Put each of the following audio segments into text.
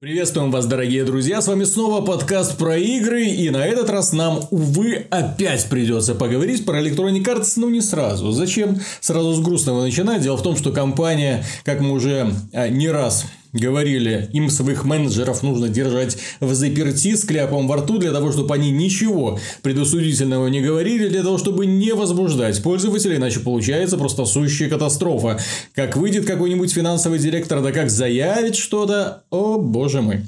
Приветствуем вас, дорогие друзья, с вами снова подкаст про игры, и на этот раз нам, увы, опять придется поговорить про Electronic Arts, но не сразу. Зачем сразу с грустного начинать? Дело в том, что компания, как мы уже а, не раз говорили, им своих менеджеров нужно держать в заперти с кляпом во рту, для того, чтобы они ничего предусудительного не говорили, для того, чтобы не возбуждать пользователей, иначе получается просто сущая катастрофа. Как выйдет какой-нибудь финансовый директор, да как заявит что-то, о боже мой.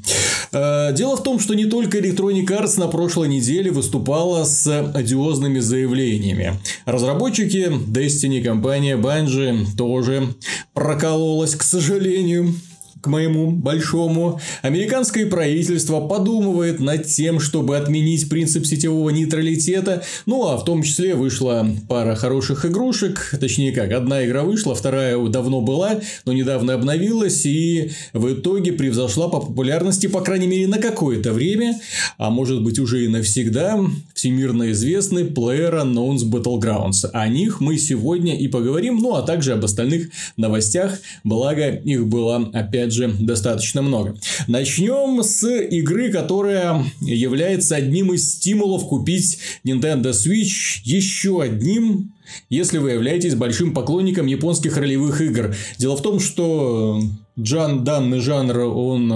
Э, дело в том, что не только Electronic Arts на прошлой неделе выступала с одиозными заявлениями. Разработчики Destiny, компания Bungie тоже прокололась, к сожалению к моему большому, американское правительство подумывает над тем, чтобы отменить принцип сетевого нейтралитета. Ну, а в том числе вышла пара хороших игрушек. Точнее как, одна игра вышла, вторая давно была, но недавно обновилась. И в итоге превзошла по популярности, по крайней мере, на какое-то время. А может быть, уже и навсегда. Всемирно известный PlayerUnknown's Battlegrounds. О них мы сегодня и поговорим. Ну, а также об остальных новостях. Благо, их было опять опять же, достаточно много. Начнем с игры, которая является одним из стимулов купить Nintendo Switch еще одним если вы являетесь большим поклонником японских ролевых игр. Дело в том, что Джан, данный жанр, он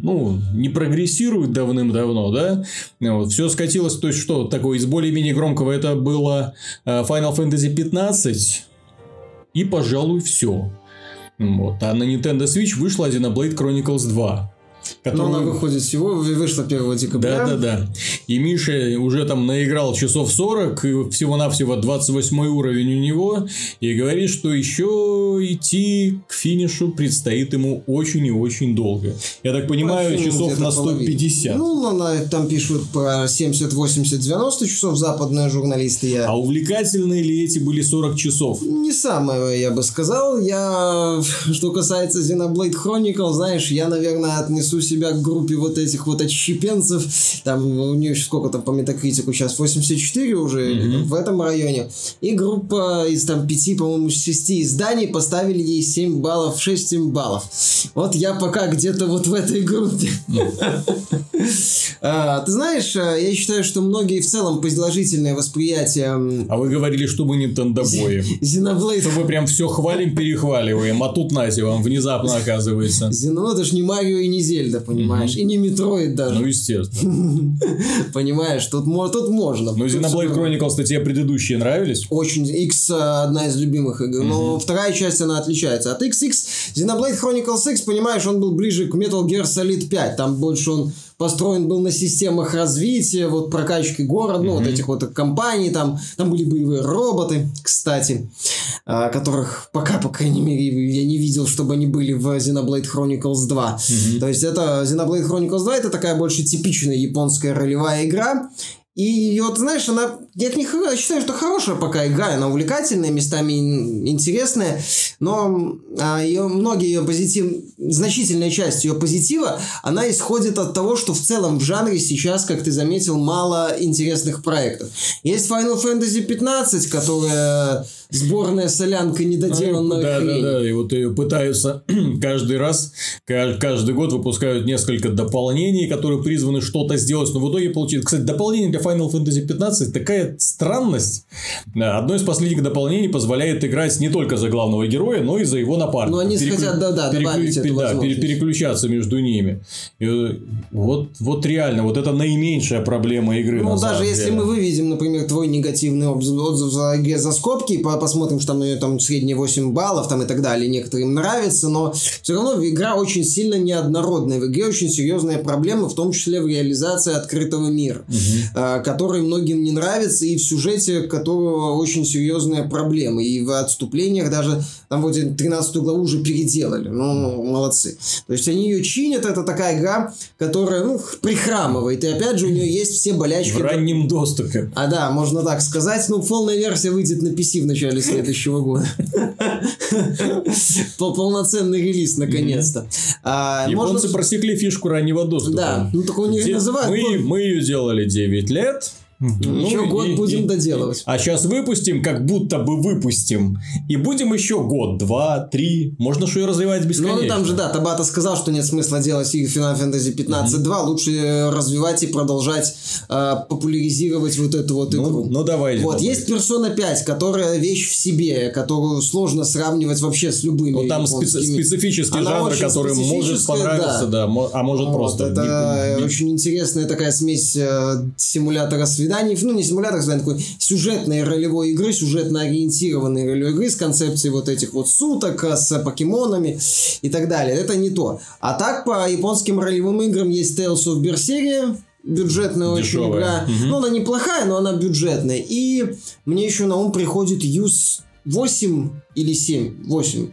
ну, не прогрессирует давным-давно, да? Вот, все скатилось, то есть, что такое из более-менее громкого это было э, Final Fantasy 15, и, пожалуй, все. Вот. А на Nintendo Switch вышла Xenoblade Chronicles 2. Которую... Но она выходит всего, вышла 1 декабря. Да, да, да. И Миша уже там наиграл часов 40, и всего-навсего 28 уровень у него, и говорит, что еще идти к финишу предстоит ему очень и очень долго. Я так понимаю, ну, часов на 150. Ну, она, там пишут про 70, 80, 90 часов западные журналисты. Я... А увлекательные ли эти были 40 часов? Не самое, я бы сказал. Я, что касается Xenoblade Chronicle, знаешь, я, наверное, отнесу отнесу себя к группе вот этих вот отщепенцев. Там у нее сколько там по метакритику сейчас? 84 уже mm-hmm. в этом районе. И группа из там 5, по-моему, 6 изданий поставили ей 7 баллов, 6-7 баллов. Вот я пока где-то вот в этой группе. А, ты знаешь, э, я считаю, что многие в целом положительное восприятие... А вы говорили, что мы нинтендобои. Xenoblade. Что мы прям все хвалим, перехваливаем, а тут Нази вам внезапно оказывается. Xenoblade, это ж не Марио и не Зельда. Понимаешь, mm-hmm. и не Метроид даже. Ну, естественно. Понимаешь, тут, тут можно. Ну, Xenoblade Chronicles, кстати, тебе предыдущие нравились? Очень. X э, одна из любимых игр, но вторая часть, она отличается. От XX Xenoblade Chronicles X, понимаешь, он был ближе к Metal Gear Solid 5, там больше он построен был на системах развития, вот прокачки города, mm-hmm. ну, вот этих вот компаний, там, там были боевые роботы, кстати, а, которых пока, по крайней мере, я не видел, чтобы они были в Xenoblade Chronicles 2. Mm-hmm. То есть, это Xenoblade Chronicles 2 это такая больше типичная японская ролевая игра, и вот, знаешь, она, я к ней считаю, что хорошая пока игра, она увлекательная, местами интересная, но а, ее, многие ее позитив, значительная часть ее позитива, она исходит от того, что в целом в жанре сейчас, как ты заметил, мало интересных проектов. Есть Final Fantasy 15, которая сборная солянка недоделанная да, хрень. Да, да, и вот ее пытаются каждый раз, каждый год выпускают несколько дополнений, которые призваны что-то сделать, но в итоге получится. Кстати, дополнение для Final Fantasy 15 такая странность. Одно из последних дополнений позволяет играть не только за главного героя, но и за его напарника. Ну, они Переклю... хотят, да, да, переклю... эту да, переключаться между ними. И вот, вот реально, вот это наименьшая проблема игры. Ну, даже если деле. мы выведем, например, твой негативный отзыв за, за скобки, посмотрим, что там, ну, там средние 8 баллов там, и так далее, некоторым нравится, но все равно игра очень сильно неоднородная. В игре очень серьезная проблема, в том числе в реализации открытого мира. Угу который многим не нравится, и в сюжете которого очень серьезная проблема. И в отступлениях даже там вот 13 главу уже переделали. Ну, молодцы. То есть они ее чинят, это такая игра, которая, ну, прихрамывает. И опять же, у нее есть все болячки. В раннем доступе. А да, можно так сказать. Ну, полная версия выйдет на PC в начале следующего года. Полноценный релиз, наконец-то. А, Японцы просекли фишку раннего доступа. Да, ну так у них называют. Мы ее делали 9 лет, Еще Ну, год и- будем и- доделывать. А сейчас выпустим, как будто бы выпустим. И будем еще год, два, три. Можно что и развивать Ну, бесконечно. ну, там же, да, Табата сказал, что нет смысла делать и Final Fantasy 15.2, лучше э, развивать и продолжать э, популяризировать вот эту вот Ну, игру. ну, давай. Вот, давай. есть Persona 5, которая вещь в себе, которую сложно сравнивать вообще с любыми Ну, там специ- японскими. специфический Она жанр, который может понравиться, да, мо- а может Вот, просто. Это не- не- очень интересная такая смесь э, симулятора свиданий, ну не симулятора свиданий, такой сюжетной ролевой игры, сюжетно ориентированной ролевой игры с концепцией вот этих вот суток, э, с покемонами и так далее. Это не то. А так по японским ролевым играм есть Tales of Berseria, бюджетная очень Дешевая. игра. Мгм. Ну, она неплохая, но она бюджетная. И мне еще на ум приходит Юз 8 или 7, 8.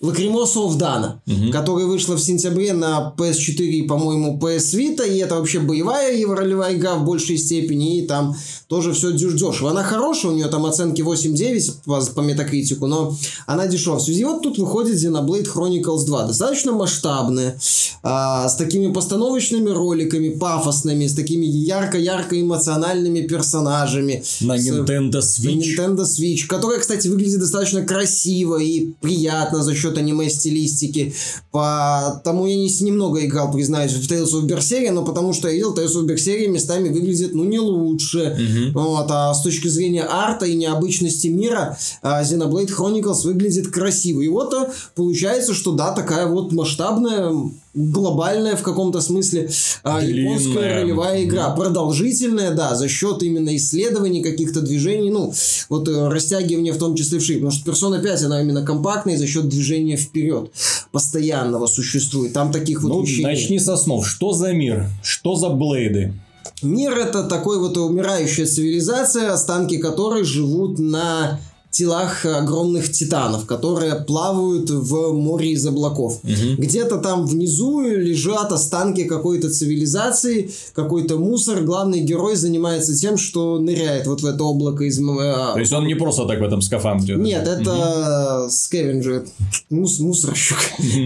Лакримоса Dana, Мгм. которая вышла в сентябре на PS4 и, по-моему, PS Vita, и это вообще боевая ролевая игра в большей степени, и там тоже все дешево. Она хорошая, у нее там оценки 8-9 по, по метакритику, но она дешевая. В связи вот тут выходит Xenoblade Chronicles 2, достаточно масштабная, а, с такими постановочными роликами, пафосными, с такими ярко-ярко эмоциональными персонажами. На с- Nintendo на Switch. Nintendo Switch, которая, кстати, выглядит достаточно красиво и приятно за счет аниме-стилистики. Потому я не, немного играл, признаюсь, в Tales of Berseria, но потому что я видел, Tales of Berseria местами выглядит, ну, не лучше. Мгм. Вот, а с точки зрения арта и необычности мира, а, Xenoblade Chronicles выглядит красиво. И вот а, получается, что да, такая вот масштабная, глобальная в каком-то смысле а, японская ролевая игра. Продолжительная, да, за счет именно исследований, каких-то движений, ну, вот э, растягивания в том числе в шире. Потому что Persona 5, она именно компактная за счет движения вперед постоянного существует. Там таких вот Ну, вещей нет. начни со снов. Что за мир? Что за блейды? Мир это такой вот умирающая цивилизация, останки которой живут на телах огромных титанов, которые плавают в море из облаков. Где-то там внизу лежат останки какой-то цивилизации, какой-то мусор. Главный герой занимается тем, что ныряет вот в это облако из... э, То есть он не просто так в этом скафандре. нет, это скевенджер, мус, мусорщик.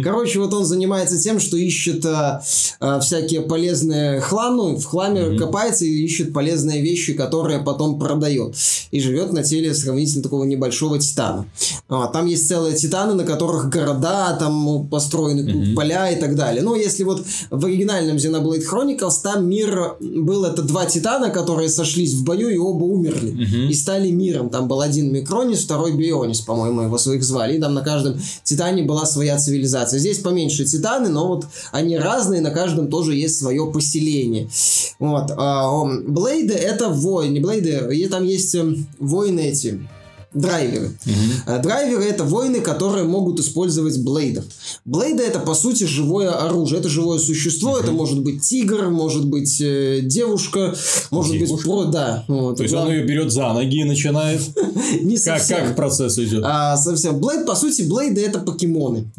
Короче, вот он занимается тем, что ищет а, а, всякие полезные хлам, ну, в хламе копается и ищет полезные вещи, которые потом продает. И живет на теле сравнительно такого небольшого титана. А, там есть целые титаны, на которых города там построены, поля и так далее. Ну, если вот в оригинальном Xenoblade Chronicles там мир был, это два титана, которые сошлись в бою и оба умерли. И стали миром. Там был один Микронис, второй Бионис, по-моему, его своих звали. И там на каждом титане была своя цивилизация. Здесь поменьше титаны, но вот они разные, на каждом тоже есть свое поселение. Вот. А, Блейды это воины. Блейды, и там есть эм, воины эти. Драйверы. А Драйверы это воины, которые могут использовать блейдов. Блейды это по сути живое оружие. Это живое существо. Это может быть тигр, может быть э, девушка, может быть Девушка? про да. Вот. То есть он ее берет за ноги и начинает. не Как, совсем. как процесс идет? А, совсем. Блейд, по сути, блейды это покемоны.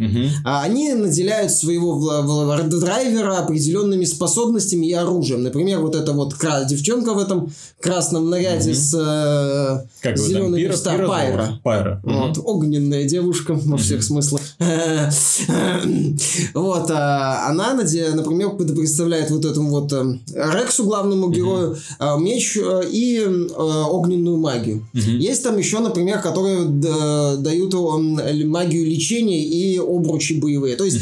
А они наделяют своего драйвера определенными способностями и оружием. Например, вот эта вот девчонка в этом красном наряде с э, Как Пайра. зовут? Пайра. Мгм. Вот, огненная девушка во всех смыслах. Вот, а, она, например, пред- представляет вот этому вот э, Рексу, главному герою, э, меч э, и огненную магию. Есть там еще, например, которые дают магию лечения и обручи боевые. То есть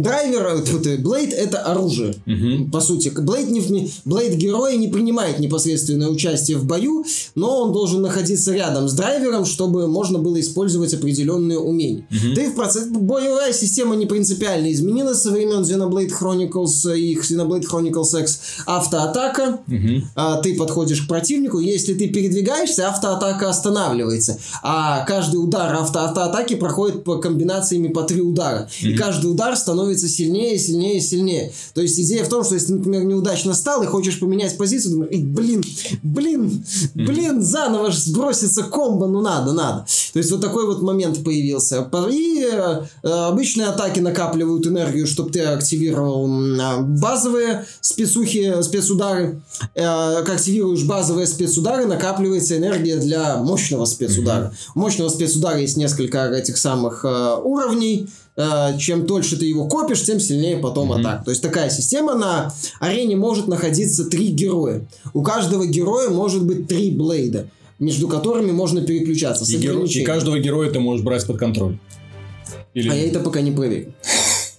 Драйвер, Блейд это оружие. Мгм. По сути, Блейд, не, Блейд герой не принимает непосредственное участие в бою, но он должен находиться рядом с драйвером, чтобы можно было использовать определенные умения. Да и в процессе боевая система не принципиально изменилась со времен Xenoblade Chronicles и Xenoblade Chronicles X. Автоатака, Мгм. а, ты подходишь к противнику, если ты передвигаешься, автоатака останавливается. А каждый удар автоатаки проходит по комбинациями по три удара. И каждый удар становится сильнее, сильнее, сильнее. То есть идея в том, что если ты, например, неудачно стал и хочешь поменять позицию, думаешь, «Эй, блин, блин, блин, заново ж сбросится комбо, ну надо, надо. То есть вот такой вот момент появился. По- И э, обычные атаки накапливают энергию, чтобы ты активировал а, базовые спецухи, спецудары. Э, Как активируешь базовые спецудары, накапливается энергия для мощного спецудара. У мощного спецудара есть несколько этих самых э, уровней. Э, чем дольше ты его копишь, тем сильнее потом mm-hmm. атак. То есть такая система на арене может находиться три героя. У каждого героя может быть три блейда, между которыми можно переключаться. И, геро... и каждого героя ты можешь брать под контроль. Или... А я это пока не проверил.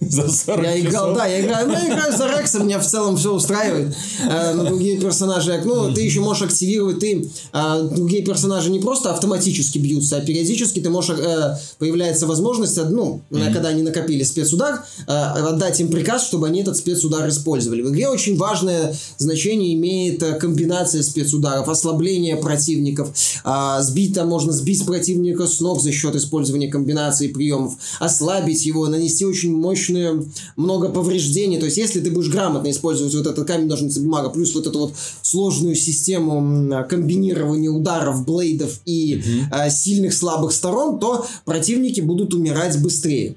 За 40 я играл, часов. да, я играю, ну, я играю за Рекса, меня в целом все устраивает. Э, на другие персонажи, ну, ты еще можешь активировать, ты, э, другие персонажи не просто автоматически бьются, а периодически ты можешь, э, появляется возможность, ну, mm-hmm. когда они накопили спецудар, э, отдать им приказ, чтобы они этот спецудар использовали. В игре очень важное значение имеет э, комбинация спецударов, ослабление противников, э, сбить там можно сбить противника с ног за счет использования комбинации приемов, ослабить его, нанести очень мощный достаточно много повреждений. То есть, если ты будешь грамотно использовать вот этот камень, ножницы, бумага, плюс вот эту вот сложную систему комбинирования ударов, блейдов и mm-hmm. сильных слабых сторон, то противники будут умирать быстрее.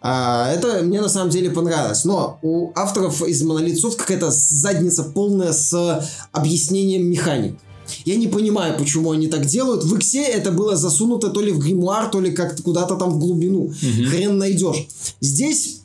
А, это мне на самом деле понравилось. Но у авторов из Soft какая-то задница полная с объяснением механик. Я не понимаю, почему они так делают. В Иксе это было засунуто то ли в гримуар, то ли как-то куда-то там в глубину. Угу. Хрен найдешь. Здесь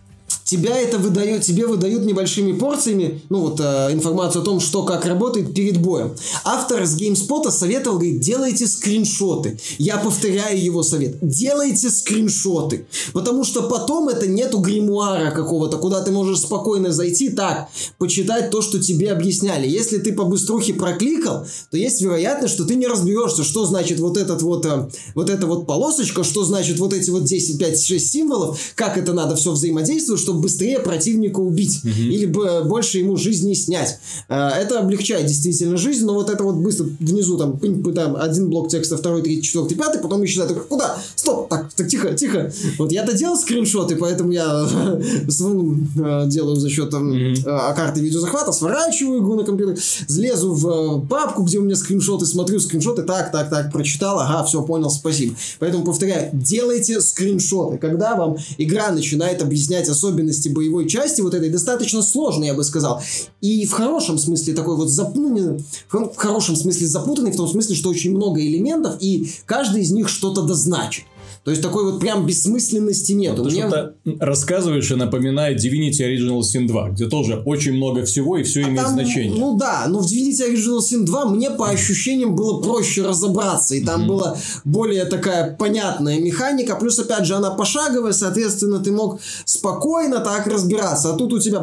тебя это выдает, тебе выдают небольшими порциями, ну вот, э, информацию о том, что как работает перед боем. Автор с GameSpot советовал, говорит, делайте скриншоты. Я повторяю его совет. Делайте скриншоты. Потому что потом это нету гримуара какого-то, куда ты можешь спокойно зайти, так, почитать то, что тебе объясняли. Если ты по быструхе прокликал, то есть вероятность, что ты не разберешься, что значит вот этот вот, э, вот эта вот полосочка, что значит вот эти вот 10, 5, 6 символов, как это надо все взаимодействовать, чтобы быстрее противника убить угу. или больше ему жизни снять. Э, это облегчает действительно жизнь, но вот это вот быстро внизу там, там один блок текста, второй, третий, четвертый, пятый, потом исчезает. Куда? Стоп! Так, так, тихо, тихо. Вот я-то делал скриншоты, поэтому я э, делаю за счет там, mm карты видеозахвата, сворачиваю игру на компьютер, залезу в папку, где у меня скриншоты, смотрю скриншоты, так, так, так, прочитал, ага, все, понял, спасибо. Поэтому повторяю, делайте скриншоты. Когда вам игра начинает объяснять особенности особенности боевой части вот этой достаточно сложной, я бы сказал. И в хорошем смысле такой вот запутанный, в хорошем смысле запутанный, в том смысле, что очень много элементов, и каждый из них что-то дозначит. То есть такой вот прям бессмысленности нет. Ты Мне... что-то рассказываешь и напоминает Divinity Original Sin 2, где тоже очень много всего и все а имеет там, значение. Ну да, но в Divinity Original Sin 2 мне по ощущениям было проще разобраться. И там mm-hmm. была более такая понятная механика. Плюс, опять же, она пошаговая, соответственно, ты мог спокойно так разбираться. А тут у тебя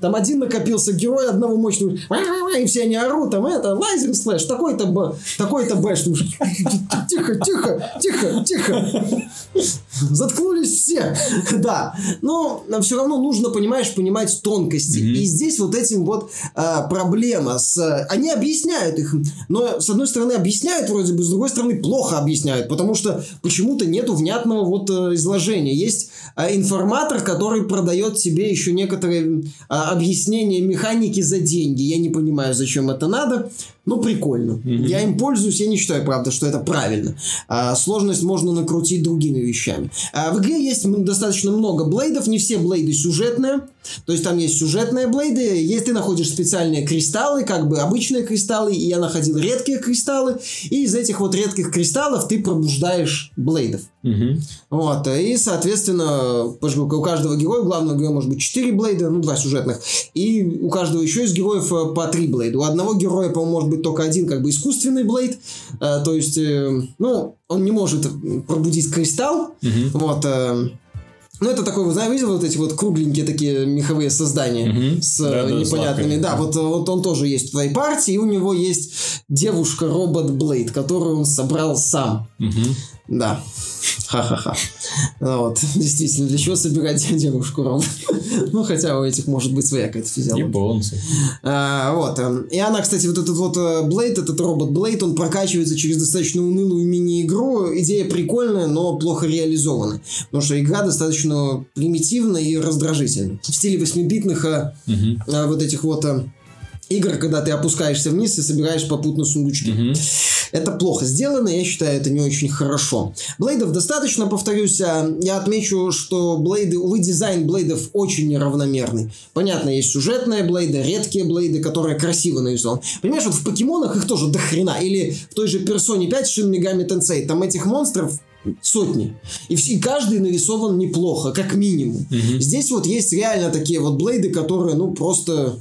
там один накопился герой одного мощного, и все они орут, там это, laser slash, такой-то, такой-то bash. Тихо, тихо, тихо, тихо. Заткнулись все. Да. Но все равно нужно, понимаешь, понимать тонкости. Mm-hmm. И здесь вот этим вот а, проблема. С, они объясняют их. Но, с одной стороны, объясняют вроде бы, с другой стороны, плохо объясняют. Потому что почему-то нету внятного вот а, изложения. Есть информатор, который продает тебе еще некоторые а, объяснения механики за деньги. Я не понимаю, зачем это надо. Ну, прикольно. Mm-hmm. Я им пользуюсь, я не считаю, правда, что это правильно. А, сложность можно накрутить другими вещами. А, в игре есть достаточно много блейдов, не все блейды сюжетные. То есть там есть сюжетные блейды, есть ты находишь специальные кристаллы, как бы обычные кристаллы, и я находил редкие кристаллы, и из этих вот редких кристаллов ты пробуждаешь блейдов. Угу. Вот, и, соответственно, у каждого героя, у главного героя может быть 4 блейда, ну, два сюжетных, и у каждого еще из героев э, по 3 блейда. У одного героя, по-моему, может быть только один как бы искусственный блейд, э, то есть, э, ну, он не может пробудить кристалл, угу. вот, э, ну, это такой, вы знаете, видел вот эти вот кругленькие такие меховые создания угу. с да, да, непонятными. С да, вот, вот он тоже есть в твоей партии, и у него есть девушка-робот Блейд, которую он собрал сам. Угу. Да. Ха-ха-ха. Ну, вот, действительно, для чего собирать девушку робот? ну, хотя у этих может быть своя какая-то физиология. Японцы. А, вот. Эм, и она, кстати, вот этот вот Блейд, этот робот Блейд, он прокачивается через достаточно унылую мини-игру. Идея прикольная, но плохо реализована. Потому что игра достаточно примитивная и раздражительная. В стиле 8-битных угу. а, вот этих вот игр, когда ты опускаешься вниз и собираешь попутно сундучки. Угу. Это плохо сделано, я считаю, это не очень хорошо. Блейдов достаточно, повторюсь. А, я отмечу, что блейды, увы, дизайн блейдов очень неравномерный. Понятно, есть сюжетные блейды, редкие блейды, которые красиво нарисованы. Понимаешь, вот в покемонах их тоже до хрена. Или в той же Персоне 5 Шин Мегами Тенсей. Там этих монстров сотни. И, и каждый нарисован неплохо, как минимум. Угу. Здесь вот есть реально такие вот блейды, которые, ну, просто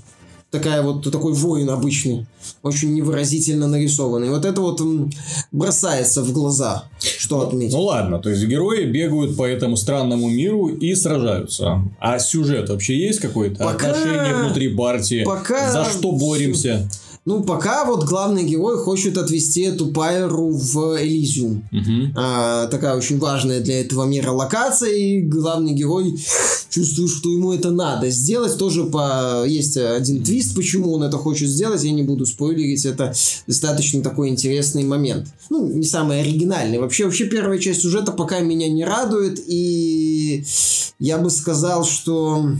такая вот такой воин обычный, очень невыразительно нарисованный. Вот это вот бросается в глаза, что отметить. Ну ладно, то есть герои бегают по этому странному миру и сражаются. А сюжет вообще есть какой-то? Пока... Отношения внутри партии? Пока... За что боремся? Ну, пока вот главный герой хочет отвести эту Пайру в Элизиум. Угу. А, такая очень важная для этого мира локация, и главный герой чувствует, что ему это надо сделать. Тоже по... есть один твист, почему он это хочет сделать, я не буду спойлерить, это достаточно такой интересный момент. Ну, не самый оригинальный. Вообще, вообще первая часть сюжета пока меня не радует, и я бы сказал, что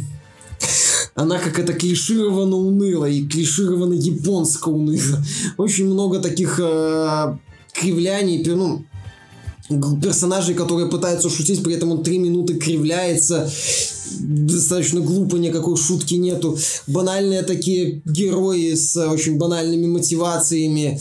она как это клишировано уныло и клишировано японско уныло. Очень много таких э, кривляний, ну, персонажей, которые пытаются шутить, при этом он три минуты кривляется, достаточно глупо, никакой шутки нету. Банальные такие герои с очень банальными мотивациями.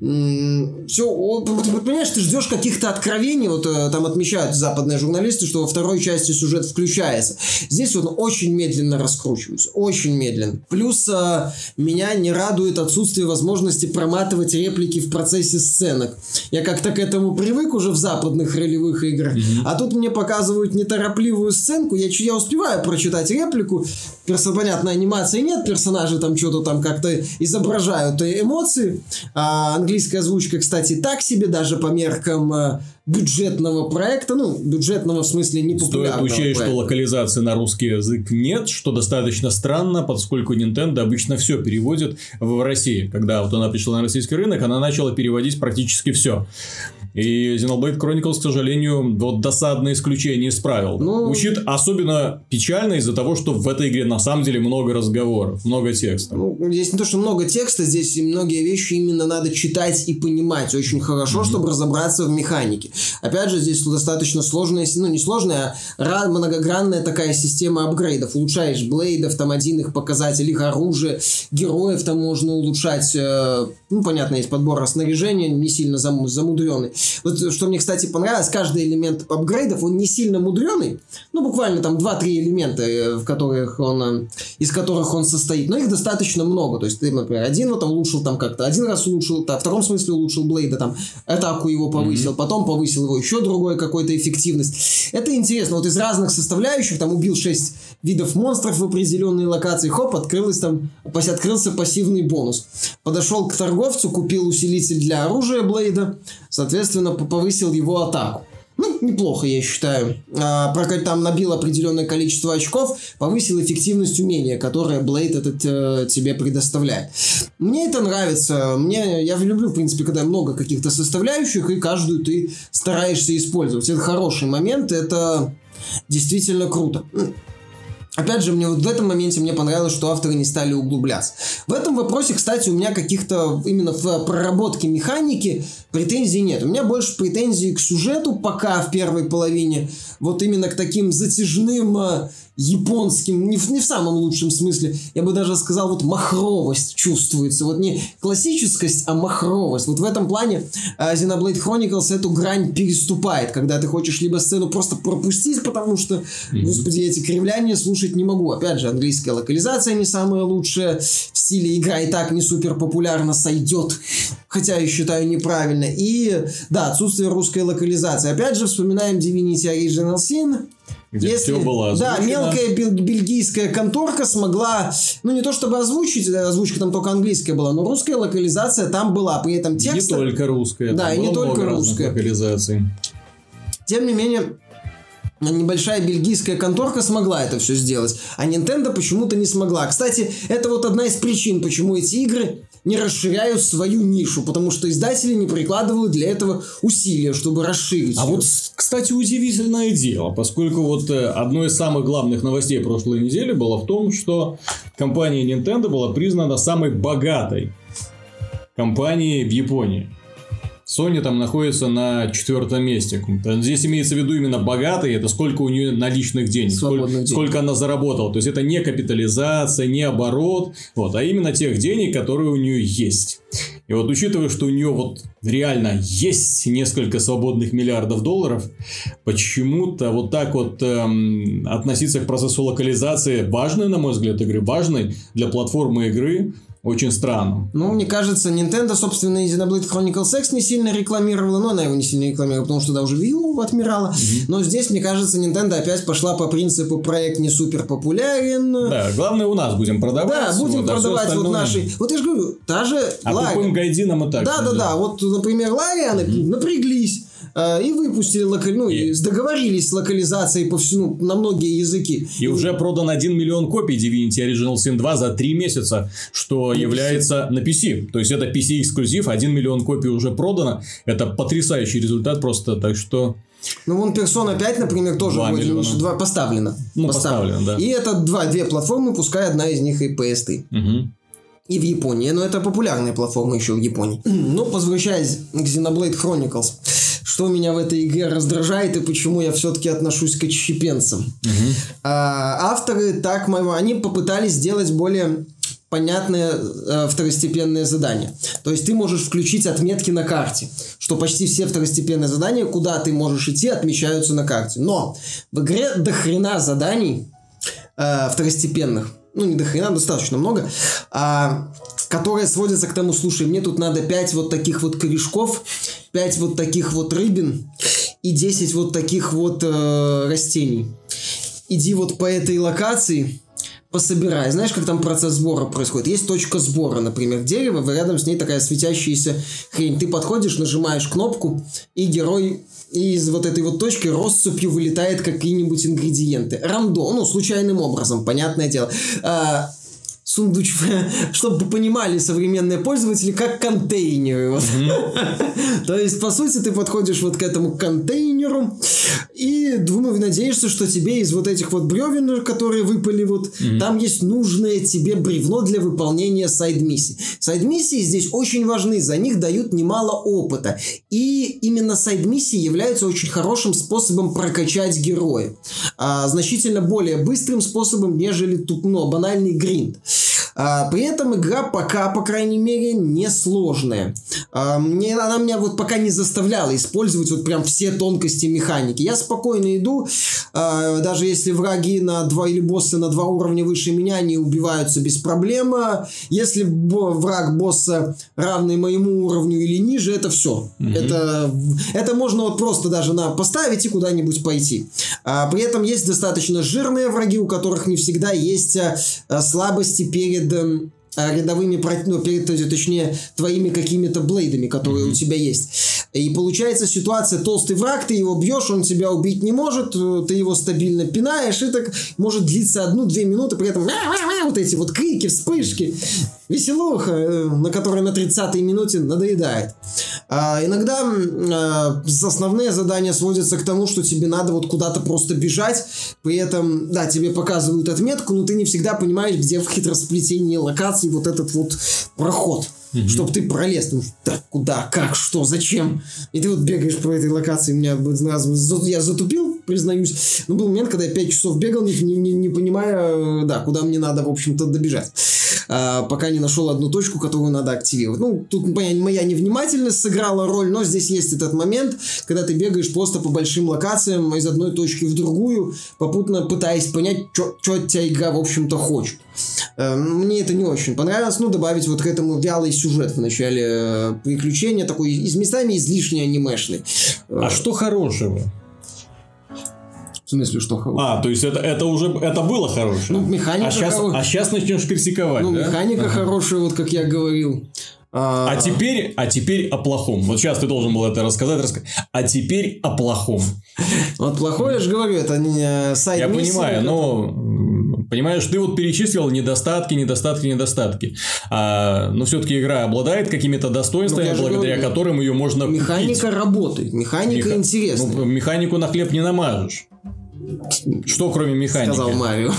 Все, понимаешь, ты ждешь каких-то откровений, вот э, там отмечают западные журналисты, что во второй части сюжет включается. Здесь он очень медленно раскручивается, очень медленно. Плюс а, меня не радует отсутствие возможности проматывать реплики в процессе сценок. Я как-то к этому привык уже в западных ролевых играх, mm-hmm. а тут мне показывают неторопливую сценку, я, я успеваю прочитать реплику, персон, понятно, анимации нет, персонажи там что-то там как-то изображают эмоции, а английская озвучка, кстати, так себе, даже по меркам э, бюджетного проекта, ну, бюджетного в смысле не популярного Стоит учесть, что локализации на русский язык нет, что достаточно странно, поскольку Nintendo обычно все переводит в России. Когда вот она пришла на российский рынок, она начала переводить практически все. И Xenoblade Chronicles, к сожалению, вот досадное исключение из правил. Ну... Учит особенно печально из-за того, что в этой игре на самом деле много разговоров, много текста. Ну, здесь не то, что много текста, здесь многие вещи именно надо читать и понимать очень хорошо, mm-hmm. чтобы разобраться в механике. Опять же, здесь достаточно сложная, ну не сложная, а многогранная такая система апгрейдов. Улучшаешь блейдов, там один их показатель, их оружие, героев там можно улучшать. Э, ну, понятно, есть подбор снаряжения, не сильно зам, замудренный. Вот что мне, кстати, понравилось, каждый элемент апгрейдов, он не сильно мудреный, ну, буквально там 2-3 элемента, э, в которых он, э, из которых он состоит, но их достаточно много, то есть ты, например, один вот там улучшил там как-то, один раз улучшил, там, в втором смысле улучшил Блейда, там, атаку его повысил, mm-hmm. потом повысил его еще другой какой-то эффективность. Это интересно, вот из разных составляющих, там, убил 6 видов монстров в определенной локации, хоп, открылось там, открылся пассивный бонус. Подошел к торговцу, купил усилитель для оружия Блейда, соответственно, повысил его атаку. Ну, неплохо, я считаю. А, там набил определенное количество очков, повысил эффективность умения, которое Блейд этот э, тебе предоставляет. Мне это нравится. Мне, я люблю, в принципе, когда много каких-то составляющих, и каждую ты стараешься использовать. Это хороший момент, это действительно круто. Опять же, мне вот в этом моменте мне понравилось, что авторы не стали углубляться. В этом вопросе, кстати, у меня каких-то именно в проработке механики претензий нет. У меня больше претензий к сюжету пока в первой половине. Вот именно к таким затяжным э, японским, не в, не в самом лучшем смысле, я бы даже сказал, вот махровость чувствуется. Вот не классическость, а махровость. Вот в этом плане uh, Xenoblade Chronicles эту грань переступает, когда ты хочешь либо сцену просто пропустить, потому что, mm-hmm. господи, эти кривляния слушать не могу. Опять же, английская локализация не самая лучшая, в стиле игра и так не супер популярно сойдет, хотя я считаю неправильно. И, да, отсутствие русской локализации. Опять же, вспоминаем Divinity Original Sin, где Если, все было озвучено. Да, мелкая бельгийская конторка смогла, ну не то чтобы озвучить, озвучка там только английская была, но русская локализация там была, при этом текст... Не только русская. Да, и не только русская. локализаций. Тем не менее, небольшая бельгийская конторка смогла это все сделать, а Nintendo почему-то не смогла. Кстати, это вот одна из причин, почему эти игры не расширяют свою нишу, потому что издатели не прикладывают для этого усилия, чтобы расширить. А ее. вот, кстати, удивительное дело, поскольку вот э, одной из самых главных новостей прошлой недели было в том, что компания Nintendo была признана самой богатой компанией в Японии. Sony там находится на четвертом месте. Здесь имеется в виду именно богатый, это сколько у нее наличных денег, сколько, денег. сколько она заработала. То есть это не капитализация, не оборот, вот, а именно тех денег, которые у нее есть. И вот учитывая, что у нее вот реально есть несколько свободных миллиардов долларов, почему-то вот так вот эм, относиться к процессу локализации важной, на мой взгляд, игры, важной для платформы игры, очень странно. Ну, мне кажется, Nintendo, собственно, и Xenoblade Chronicles X не сильно рекламировала, но она его не сильно рекламировала, потому что тогда уже Wii отмирала. Mm-hmm. Но здесь, мне кажется, Nintendo опять пошла по принципу проект не супер популярен. Да, главное у нас будем продавать. Да, будем вот, продавать а вот наши. Вот я же говорю, та же А Лари... тупым гайдинам и так. Да, да, да. Вот, например, Ларианы mm-hmm. напряглись и выпустили локаль... ну, и... договорились с локализацией по всему, на многие языки. И, и уже продан 1 миллион копий Divinity Original Sin 2 за 3 месяца, что на является PC. на PC. То есть, это PC-эксклюзив, 1 миллион копий уже продано. Это потрясающий результат просто, так что... Ну, вон Persona 5, например, тоже 2 вроде 2 поставлено. Ну, поставлено. поставлено, да. И это два, две платформы, пускай одна из них и PS3. Угу и в Японии. Но это популярная платформа еще в Японии. Но возвращаясь к Xenoblade Chronicles, что меня в этой игре раздражает и почему я все-таки отношусь к отщепенцам. Угу. А, авторы так, они попытались сделать более понятное э, второстепенное задание. То есть ты можешь включить отметки на карте, что почти все второстепенные задания, куда ты можешь идти, отмечаются на карте. Но в игре до хрена заданий э, второстепенных ну, не до хрена, достаточно много, а, которые сводятся к тому, слушай, мне тут надо 5 вот таких вот корешков, 5 вот таких вот рыбин и 10 вот таких вот э, растений. Иди вот по этой локации, пособирай. Знаешь, как там процесс сбора происходит? Есть точка сбора, например, дерево, и рядом с ней такая светящаяся хрень. Ты подходишь, нажимаешь кнопку, и герой из вот этой вот точки россыпью вылетает какие-нибудь ингредиенты. Рандом, ну, случайным образом, понятное дело. А, сундуч, чтобы понимали современные пользователи, как контейнеры. Вот. Mm-hmm. То есть, по сути, ты подходишь вот к этому контейнеру и думаю, надеешься, что тебе из вот этих вот бревен, которые выпали, вот mm-hmm. там есть нужное тебе бревно для выполнения сайд-миссий. Сайд-миссии здесь очень важны, за них дают немало опыта. И именно сайд-миссии являются очень хорошим способом прокачать героя. А, значительно более быстрым способом, нежели тут, ну, банальный гринд. А, при этом игра пока, по крайней мере, не сложная. А, мне, она меня вот пока не заставляла использовать вот прям все тонкости механики. Я спокойно иду, а, даже если враги на два или боссы на два уровня выше меня, они убиваются без проблем. Если враг босса равный моему уровню или ниже, это все. Mm-hmm. Это, это можно вот просто даже на поставить и куда-нибудь пойти. А, при этом есть достаточно жирные враги, у которых не всегда есть а, слабости перед перед рядовыми, ну, перед, точнее, твоими какими-то блейдами, которые mm-hmm. у тебя есть. И получается ситуация, толстый враг, ты его бьешь, он тебя убить не может, ты его стабильно пинаешь, и так может длиться одну-две минуты, при этом вот эти вот крики, вспышки, веселуха, э, на которой на 30-й минуте надоедает. А, иногда а, основные задания сводятся к тому, что тебе надо вот куда-то просто бежать, при этом, да, тебе показывают отметку, но ты не всегда понимаешь, где в хитросплетении локаций вот этот вот проход. Угу. Чтобы ты пролез, ну, так, куда, как, что, зачем. И ты вот бегаешь по этой локации. У меня я затупил, признаюсь. Но был момент, когда я 5 часов бегал, не, не, не понимая, да, куда мне надо, в общем-то, добежать. А, пока не нашел одну точку, которую надо активировать. Ну, тут моя, моя невнимательность сыграла роль, но здесь есть этот момент, когда ты бегаешь просто по большим локациям из одной точки в другую, попутно пытаясь понять, что от тебя игра, в общем-то, хочет. Э, мне это не очень понравилось. Ну, добавить вот к этому вялый сюжет в начале э, приключения, такой из местами излишне анимешный. А что хорошего? В смысле, что хорошее? А, то есть это, это уже это было хорошее. Ну, механика а сейчас, хоро... а сейчас начнешь критиковать. Ну, да? механика ага. хорошая, вот как я говорил. А... а теперь, а теперь о плохом. Вот сейчас ты должен был это рассказать, рассказать. А теперь о плохом. Вот плохое, я же говорю, это не сайт Я понимаю, но Понимаешь, ты вот перечислил недостатки, недостатки, недостатки. А, но все-таки игра обладает какими-то достоинствами, ну, благодаря говорю, которым ее можно Механика купить. работает, механика Меха... интересная. Ну, механику на хлеб не намажешь. Что кроме механики? Сказал Марио.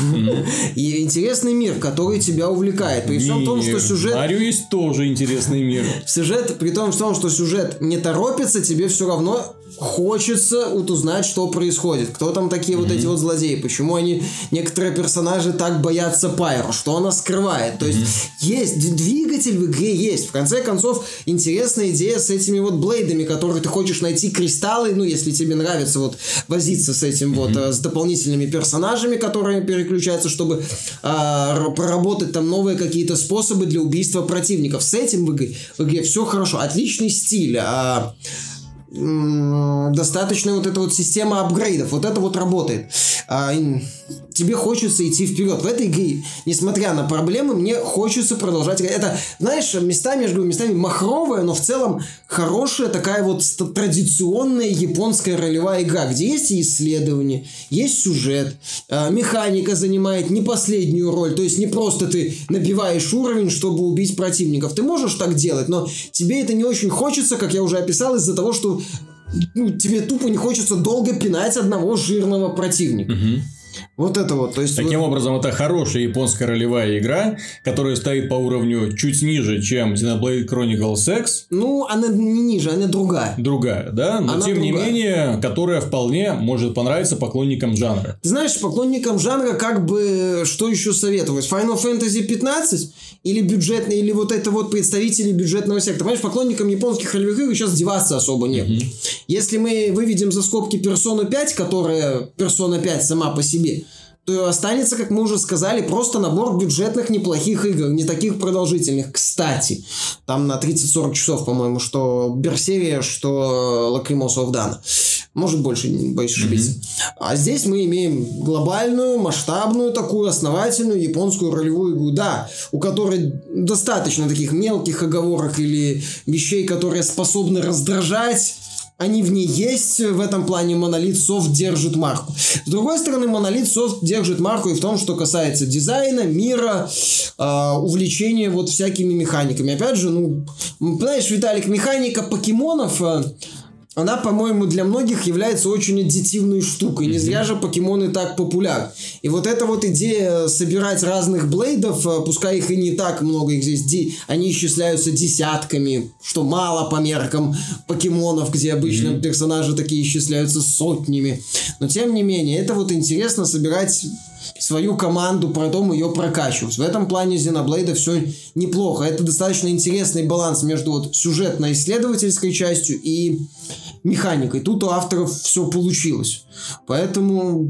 И интересный мир, который тебя увлекает. При всем том, что сюжет... Марио есть тоже интересный мир. Сюжет, при том, что сюжет не торопится, тебе все равно хочется вот узнать, что происходит. Кто там такие mm-hmm. вот эти вот злодеи? Почему они, некоторые персонажи так боятся Пайру? Что она скрывает? То есть, mm-hmm. есть двигатель в игре, есть. В конце концов, интересная идея с этими вот блейдами, которые ты хочешь найти кристаллы, ну, если тебе нравится вот возиться с этим mm-hmm. вот, э, с дополнительными персонажами, которые переключаются, чтобы э, проработать там новые какие-то способы для убийства противников. С этим в игре, в игре все хорошо. Отличный стиль. Э, достаточно вот эта вот система апгрейдов. Вот это вот работает. Тебе хочется идти вперед. В этой игре, несмотря на проблемы, мне хочется продолжать. Это, знаешь, местами, я же говорю, местами махровая, но в целом хорошая такая вот традиционная японская ролевая игра, где есть и исследования, есть сюжет, а, механика занимает не последнюю роль, то есть не просто ты набиваешь уровень, чтобы убить противников. Ты можешь так делать, но тебе это не очень хочется, как я уже описал, из-за того, что ну, тебе тупо не хочется долго пинать одного жирного противника. Угу. Вот это вот. То есть Таким вот... образом, это хорошая японская ролевая игра, которая стоит по уровню чуть ниже, чем Xenoblade Chronicles X. Ну, она не ниже, она другая. Другая, да? Но она тем другая. не менее, которая вполне может понравиться поклонникам жанра. Ты знаешь, поклонникам жанра как бы что еще советовать? Final Fantasy 15 или бюджетный, или вот это вот представители бюджетного сектора. Понимаешь, поклонникам японских ролевых игр сейчас деваться особо нет. Угу. Если мы выведем за скобки Persona 5, которая Persona 5 сама по себе, то останется, как мы уже сказали, просто набор бюджетных неплохих игр, не таких продолжительных. Кстати, там на 30-40 часов, по-моему, что Берсерия, что of Dana. Может, больше, не боюсь ошибиться. Mm-hmm. А здесь мы имеем глобальную, масштабную, такую основательную японскую ролевую игру, да, у которой достаточно таких мелких оговорок или вещей, которые способны раздражать, они в ней есть, в этом плане Монолит Софт держит марку. С другой стороны, Монолит Софт держит марку и в том, что касается дизайна, мира, э, увлечения вот всякими механиками. Опять же, ну, знаешь, Виталик, механика покемонов... Э, она, по-моему, для многих является очень аддитивной штукой. Не зря же покемоны так популярны. И вот эта вот идея собирать разных блейдов, э, пускай их и не так много, их здесь, они исчисляются десятками, что мало по меркам покемонов, где обычно mm-hmm. персонажи такие исчисляются сотнями. Но тем не менее, это вот интересно собирать свою команду, потом ее прокачивать. В этом плане Xenoblade все неплохо. Это достаточно интересный баланс между вот сюжетно-исследовательской частью и механикой. Тут у авторов все получилось. Поэтому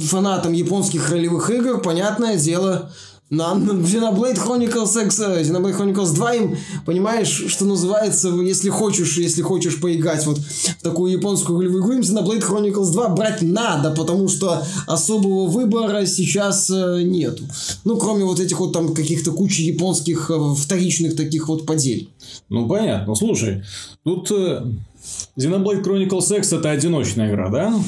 фанатам японских ролевых игр, понятное дело, на Xenoblade Chronicles X, э, Xenoblade Chronicles 2 им, понимаешь, что называется, если хочешь, если хочешь поиграть вот в такую японскую ролевую игру, им Xenoblade Chronicles 2 брать надо, потому что особого выбора сейчас э, нету. Ну, кроме вот этих вот там каких-то кучи японских э, вторичных таких вот подель. Ну, понятно. Слушай, тут Xenoblade Chronicles X это одиночная игра, да?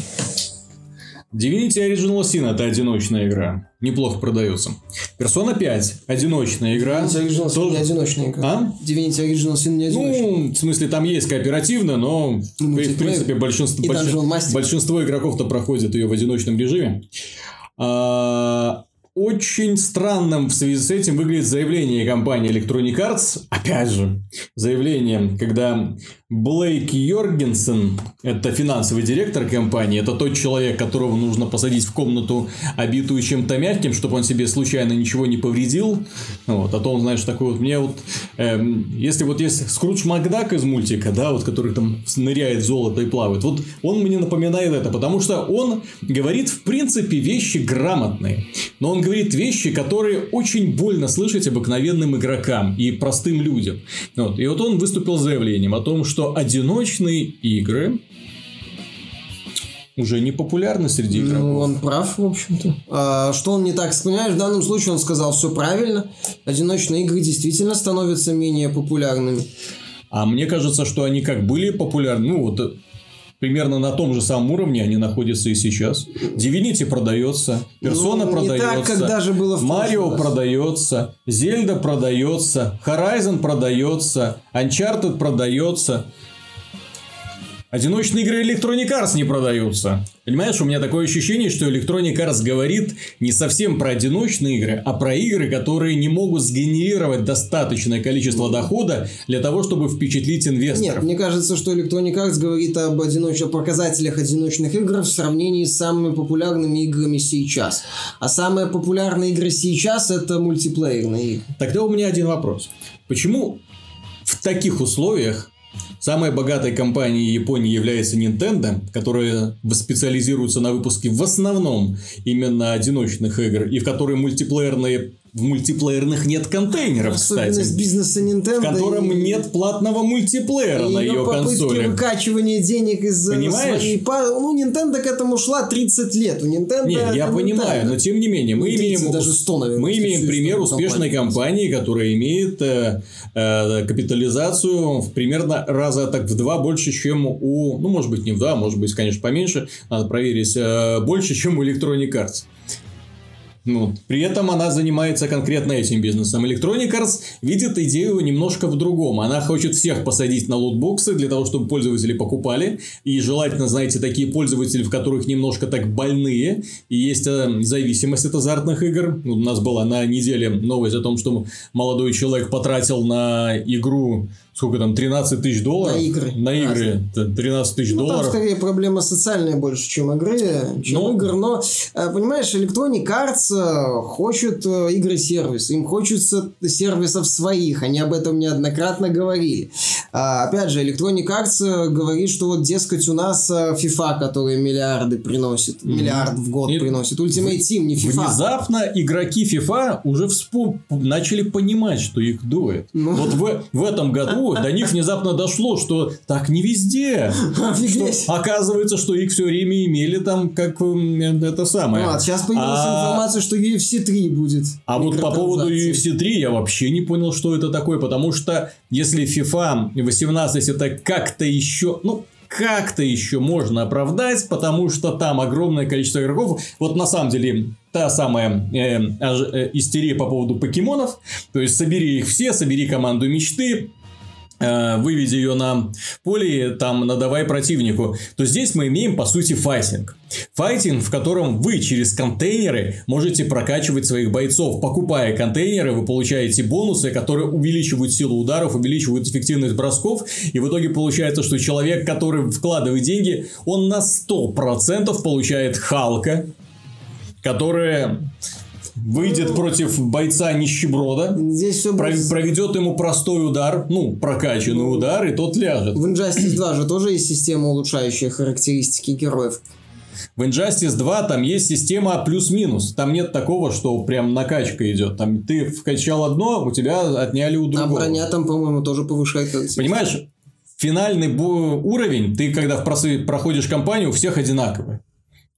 Divinity Original Sin это одиночная игра. Неплохо продается. Persona 5 одиночная игра. Divinity Original Sin тоже... не одиночная игра. А? Divinity Original Sin не одиночная. Ну, в смысле, там есть кооперативно, но ну, в принципе большинство, больш... большинство игроков-то проходит ее в одиночном режиме. А, очень странным в связи с этим выглядит заявление компании Electronic Arts. Опять же, заявление, когда Блейк Йоргенсен, это финансовый директор компании, это тот человек, которого нужно посадить в комнату, обитую чем-то мягким, чтобы он себе случайно ничего не повредил. Вот, а то он, знаешь, такой вот, мне вот, эм, если вот есть Скрудж Макдак из мультика, да, вот, который там ныряет золото и плавает, вот он мне напоминает это, потому что он говорит, в принципе, вещи грамотные, но он говорит вещи, которые очень больно слышать обыкновенным игрокам и простым людям. Вот, и вот он выступил с заявлением о том, что одиночные игры уже не популярны среди ну, игроков. Ну, он прав, в общем-то. А, что он не так понимаешь, в данном случае он сказал все правильно. Одиночные игры действительно становятся менее популярными. А мне кажется, что они как были популярны, ну вот примерно на том же самом уровне они находятся и сейчас. Divinity продается, Persona ну, продается, так, как даже было в Марио раз. продается, Зельда продается, Horizon продается, Uncharted продается. Одиночные игры Electronic Arts не продаются. Понимаешь, у меня такое ощущение, что Electronic Arts говорит не совсем про одиночные игры, а про игры, которые не могут сгенерировать достаточное количество дохода для того, чтобы впечатлить инвесторов. Нет, мне кажется, что Electronic Arts говорит об одиночных показателях одиночных игр в сравнении с самыми популярными играми сейчас. А самые популярные игры сейчас это мультиплеерные игры. Тогда у меня один вопрос. Почему в таких условиях Самой богатой компанией Японии является Nintendo, которая специализируется на выпуске в основном именно одиночных игр, и в которой мультиплеерные мультиплеерных нет контейнеров, Особенность кстати. бизнеса Nintendo. В котором и... нет платного мультиплеера и на ее консоли. выкачивания денег из э, Понимаешь? своей... Ну, Nintendo к этому шла 30 лет. У Nintendo... Нет, я понимаю, Nintendo. но тем не менее, мы Ну, 30, имеем, даже 100, наверное, мы имеем пример успешной компании. компании, которая имеет э, э, капитализацию в примерно раза так в два больше, чем у, ну, может быть, не в два, может быть, конечно, поменьше, надо проверить, э, больше, чем у Electronic Arts. Ну, при этом она занимается конкретно этим бизнесом. Electronic Arts видит идею немножко в другом. Она хочет всех посадить на лутбоксы для того, чтобы пользователи покупали. И желательно, знаете, такие пользователи, в которых немножко так больные. И есть э, зависимость от азартных игр. У нас была на неделе новость о том, что молодой человек потратил на игру сколько там, 13 тысяч долларов? На игры. На игры. 13 тысяч Ну, там долларов. скорее проблема социальная больше, чем игры, чем Ну. игр. Но, э, понимаешь, Electronic Arts хочет э, игры-сервис. Им хочется сервисов своих. Они об этом неоднократно говорили. А, Опять же, Electronic Arts э, говорит, что вот, дескать, у нас э, FIFA, который миллиарды приносит. Миллиард в год И приносит. Ultimate Team, не FIFA. Внезапно игроки FIFA уже вспом... начали понимать, что их дует. Ну. Вот в, в этом году до них внезапно дошло, что так не везде. Что, оказывается, что их все время имели там как м, это самое. Ну, а сейчас появилась А- информация, что UFC 3 будет. А вот по поводу. UFC 3 я вообще не понял, что это такое, потому что если FIFA 18 это как-то еще, ну, как-то еще можно оправдать, потому что там огромное количество игроков. Вот на самом деле та самая э, аж- э, истерия по поводу покемонов. То есть собери их все, собери команду мечты, э, выведи ее на поле, там, надавай противнику, то здесь мы имеем, по сути, файтинг. Файтинг, в котором вы через контейнеры можете прокачивать своих бойцов. Покупая контейнеры, вы получаете бонусы, которые увеличивают силу ударов, увеличивают эффективность бросков. И в итоге получается, что человек, который вкладывает деньги, он на 100% получает Халка, которая выйдет против бойца нищеброда, Здесь все Про- будет... проведет ему простой удар, ну, прокачанный удар, и тот ляжет. В Injustice 2 же тоже есть система, улучшающая характеристики героев. В Injustice 2 там есть система плюс-минус. Там нет такого, что прям накачка идет. Там ты вкачал одно, у тебя отняли у А другого. броня там, по-моему, тоже повышает. Понимаешь, финальный уровень, ты когда в проходишь кампанию, у всех одинаковый.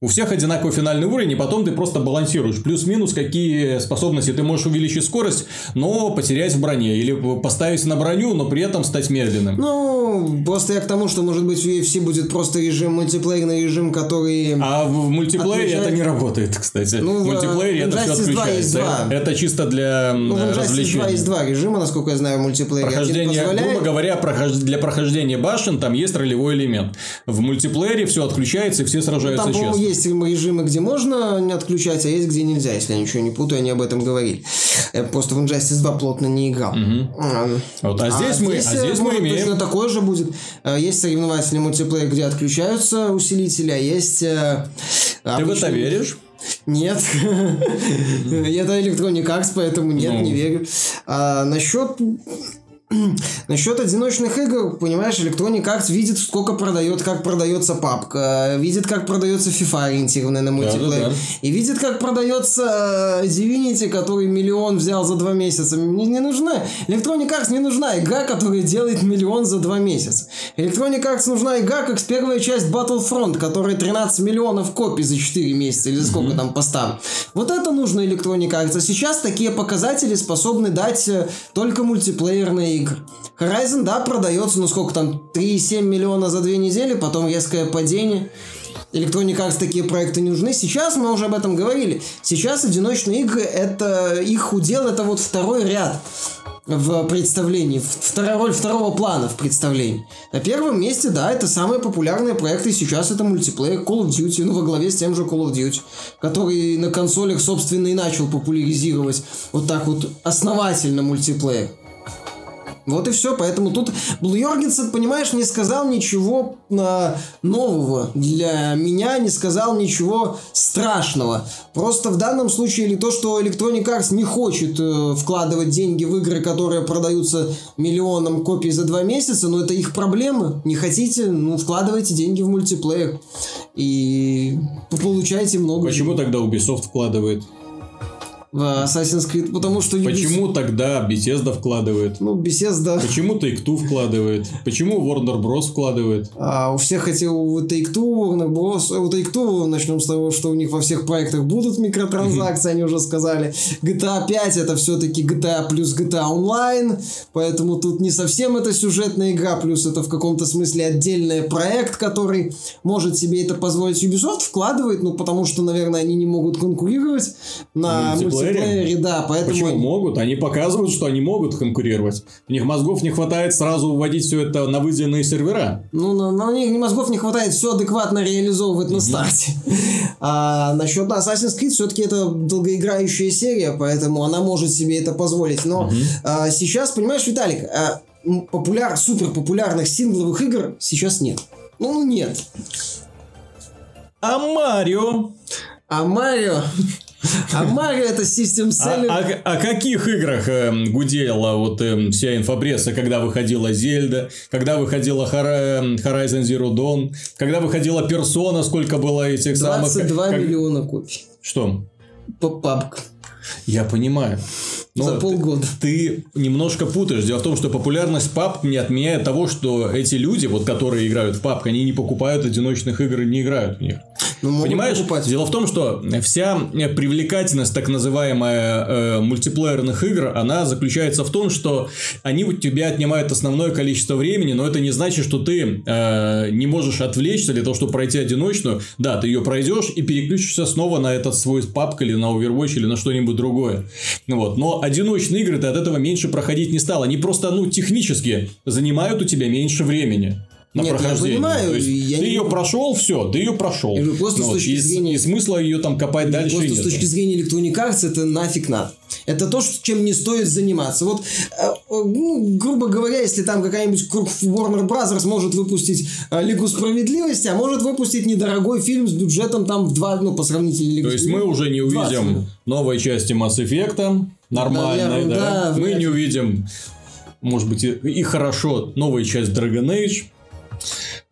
У всех одинаковый финальный уровень, и потом ты просто балансируешь. Плюс-минус, какие способности ты можешь увеличить скорость, но потерять в броне. Или поставить на броню, но при этом стать медленным. Ну, просто я к тому, что, может быть, в UFC будет просто режим, мультиплеерный режим, который... А в мультиплеере Отключает- это не работает, кстати. Ну, в мультиплеере в это все Injustice 2 есть отключается. два. Это чисто для Ну, в Injustice 2 развлечения. есть два режима, насколько я знаю, в мультиплеере. Прохождение, позволяет- грубо говоря, прохож- для прохождения башен там есть ролевой элемент. В мультиплеере все отключается и все сражаются Там, по-моему, честно. Есть режимы, где можно не отключать, а есть, где нельзя, если я ничего не путаю, они об этом говорили. Я просто в Injustice 2 плотно не играл. А, Вот, а здесь мы, а э, здесь мы может, имеем. Точно такое же будет. Э, Есть соревновательный мультиплеер, где отключаются усилители, а есть... э, Ты в это веришь? Нет. Это Electronic Arts, поэтому нет, Ну. не верю. А, насчет... Насчет одиночных игр, понимаешь, Electronic Arts видит, сколько продает, как продается папка, видит, как продается FIFA ориентированная на мультиплеер, Да-да-да. и видит, как продается э, Divinity, который миллион взял за два месяца. Мне не нужна Electronic Arts не нужна игра, которая делает миллион за два месяца. Electronic Arts нужна игра, как первая часть Battlefront, которая 13 миллионов копий за 4 месяца или сколько там поставлено. Вот это нужно Electronic Arts. А сейчас такие показатели способны дать э, только мультиплеерные игры. Horizon, да, продается, ну сколько там, 3,7 миллиона за две недели, потом резкое падение. Electronic Arts такие проекты не нужны. Сейчас мы уже об этом говорили. Сейчас одиночные игры, это их удел, это вот второй ряд. в представлении, вторая роль второго плана в представлении. На первом месте, да, это самые популярные проекты сейчас, это мультиплеер Call of Duty, ну, во главе с тем же Call of Duty, который на консолях, собственно, и начал популяризировать вот так вот основательно мультиплеер. Вот и все, поэтому тут Блу Йоргенсен, понимаешь, не сказал ничего э, нового для меня, не сказал ничего страшного. Просто в данном случае или то, что Electronic Arts не хочет э, вкладывать деньги в игры, которые продаются миллионом копий за два месяца, но это их проблемы. Не хотите, ну вкладывайте деньги в мультиплеер и получаете много. Почему тогда Ubisoft вкладывает? В Assassin's Creed, потому что... Почему тогда Bethesda вкладывает? Ну, Bethesda... Почему Take-Two вкладывает? Почему Warner Bros. вкладывает? А, у всех эти у Take-Two, Warner Bros. У Take-Two начнем с того, что у них во всех проектах будут микротранзакции, они уже сказали. GTA 5 это все-таки GTA плюс GTA Online, поэтому тут не совсем это сюжетная игра, плюс это в каком-то смысле отдельный проект, который может себе это позволить. Ubisoft вкладывает, ну, потому что, наверное, они не могут конкурировать на мультиплеере мультиплеере, да, поэтому... Почему могут? Они показывают, что они могут конкурировать. У них мозгов не хватает сразу вводить все это на выделенные сервера. Ну, на, на у них мозгов не хватает все адекватно реализовывать на старте. А насчет Assassin's Creed все-таки это долгоиграющая серия, поэтому она может себе это позволить. Но а, сейчас, понимаешь, Виталик, а, популяр, супер популярных сингловых игр сейчас нет. Ну, нет. А Марио? А Марио... А Марио это System Seller. А, а, о каких играх э, гудела вот э, вся инфопресса, когда выходила Зельда, когда выходила эм, Horizon Zero Dawn, когда выходила Persona, сколько было этих 22 самых... 22 как... миллиона копий. Что? Поп-папка. Я понимаю. Но За полгода. Ты, ты немножко путаешь. Дело в том, что популярность пап не отменяет того, что эти люди, вот, которые играют в папк, они не покупают одиночных игр и не играют в них. Ну, Понимаешь? Покупать. Дело в том, что вся привлекательность так называемая э, мультиплеерных игр, она заключается в том, что они у тебя отнимают основное количество времени, но это не значит, что ты э, не можешь отвлечься для того, чтобы пройти одиночную. Да, ты ее пройдешь и переключишься снова на этот свой папк или на Overwatch или на что-нибудь другое. Вот. Но одиночные игры ты от этого меньше проходить не стал. Они просто, ну, технически занимают у тебя меньше времени на Нет, прохождение. Я понимаю, То есть, я ты не... ее прошел, все, ты ее прошел. Я просто ну, с точки и, зрения... и смысла ее там копать дальше Просто нет. с точки зрения Electronic Arts это нафиг надо. Это то, чем не стоит заниматься. Вот, э, ну, грубо говоря, если там какая-нибудь Warner Brothers может выпустить э, Лигу Справедливости, а может выпустить недорогой фильм с бюджетом там в два, ну, по сравнению Лигу То есть, мы уже не увидим новой части Mass Effect, нормальной, да? да? да мы не увидим, может быть, и, и хорошо, новую часть Dragon Age,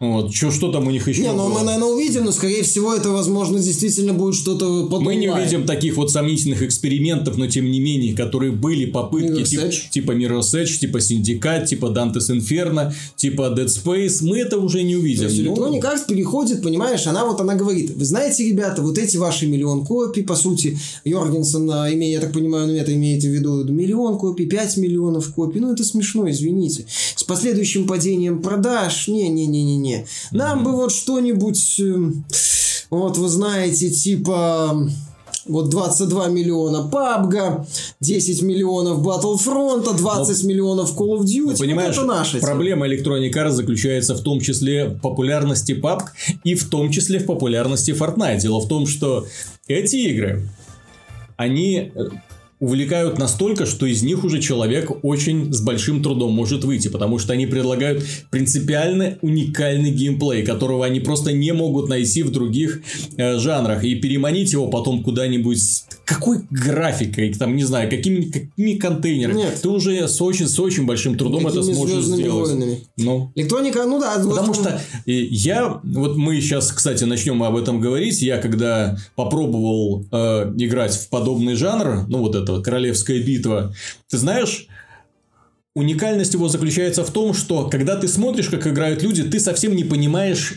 вот. Что, что там у них еще? Не, ну мы, наверное, увидим, но, скорее всего, это, возможно, действительно будет что-то потом. Мы не увидим таких вот сомнительных экспериментов, но, тем не менее, которые были попытки тип, типа Edge, типа Syndicate, типа Dante's Inferno, типа Dead Space. Мы это уже не увидим. То есть, ну... Electronic Arts переходит, понимаешь, она вот она говорит, вы знаете, ребята, вот эти ваши миллион копий, по сути, Йоргенсен, а, имея, я так понимаю, ну это имеете в виду миллион копий, 5 миллионов копий, ну это смешно, извините. С последующим падением продаж, не-не-не-не-не, не. Нам бы вот что-нибудь, эм, вот вы знаете, типа вот 22 миллиона PUBG, 10 миллионов Battlefront, 20 Но, миллионов Call of Duty. Понимаешь, вот это наша проблема Electronic Arts заключается в том числе в популярности PUBG и в том числе в популярности Fortnite. Дело в том, что эти игры, они э, увлекают настолько, что из них уже человек очень с большим трудом может выйти, потому что они предлагают принципиально уникальный геймплей, которого они просто не могут найти в других э, жанрах, и переманить его потом куда-нибудь какой графикой, там, не знаю, какими, какими контейнерами. Нет. Ты уже с очень, с очень большим трудом это сможешь сделать. Войнами. Ну. Электроника, ну да. Потому что э, я, вот мы сейчас, кстати, начнем об этом говорить. Я когда попробовал э, играть в подобный жанр, ну вот это этого «Королевская битва». Ты знаешь, уникальность его заключается в том, что когда ты смотришь, как играют люди, ты совсем не понимаешь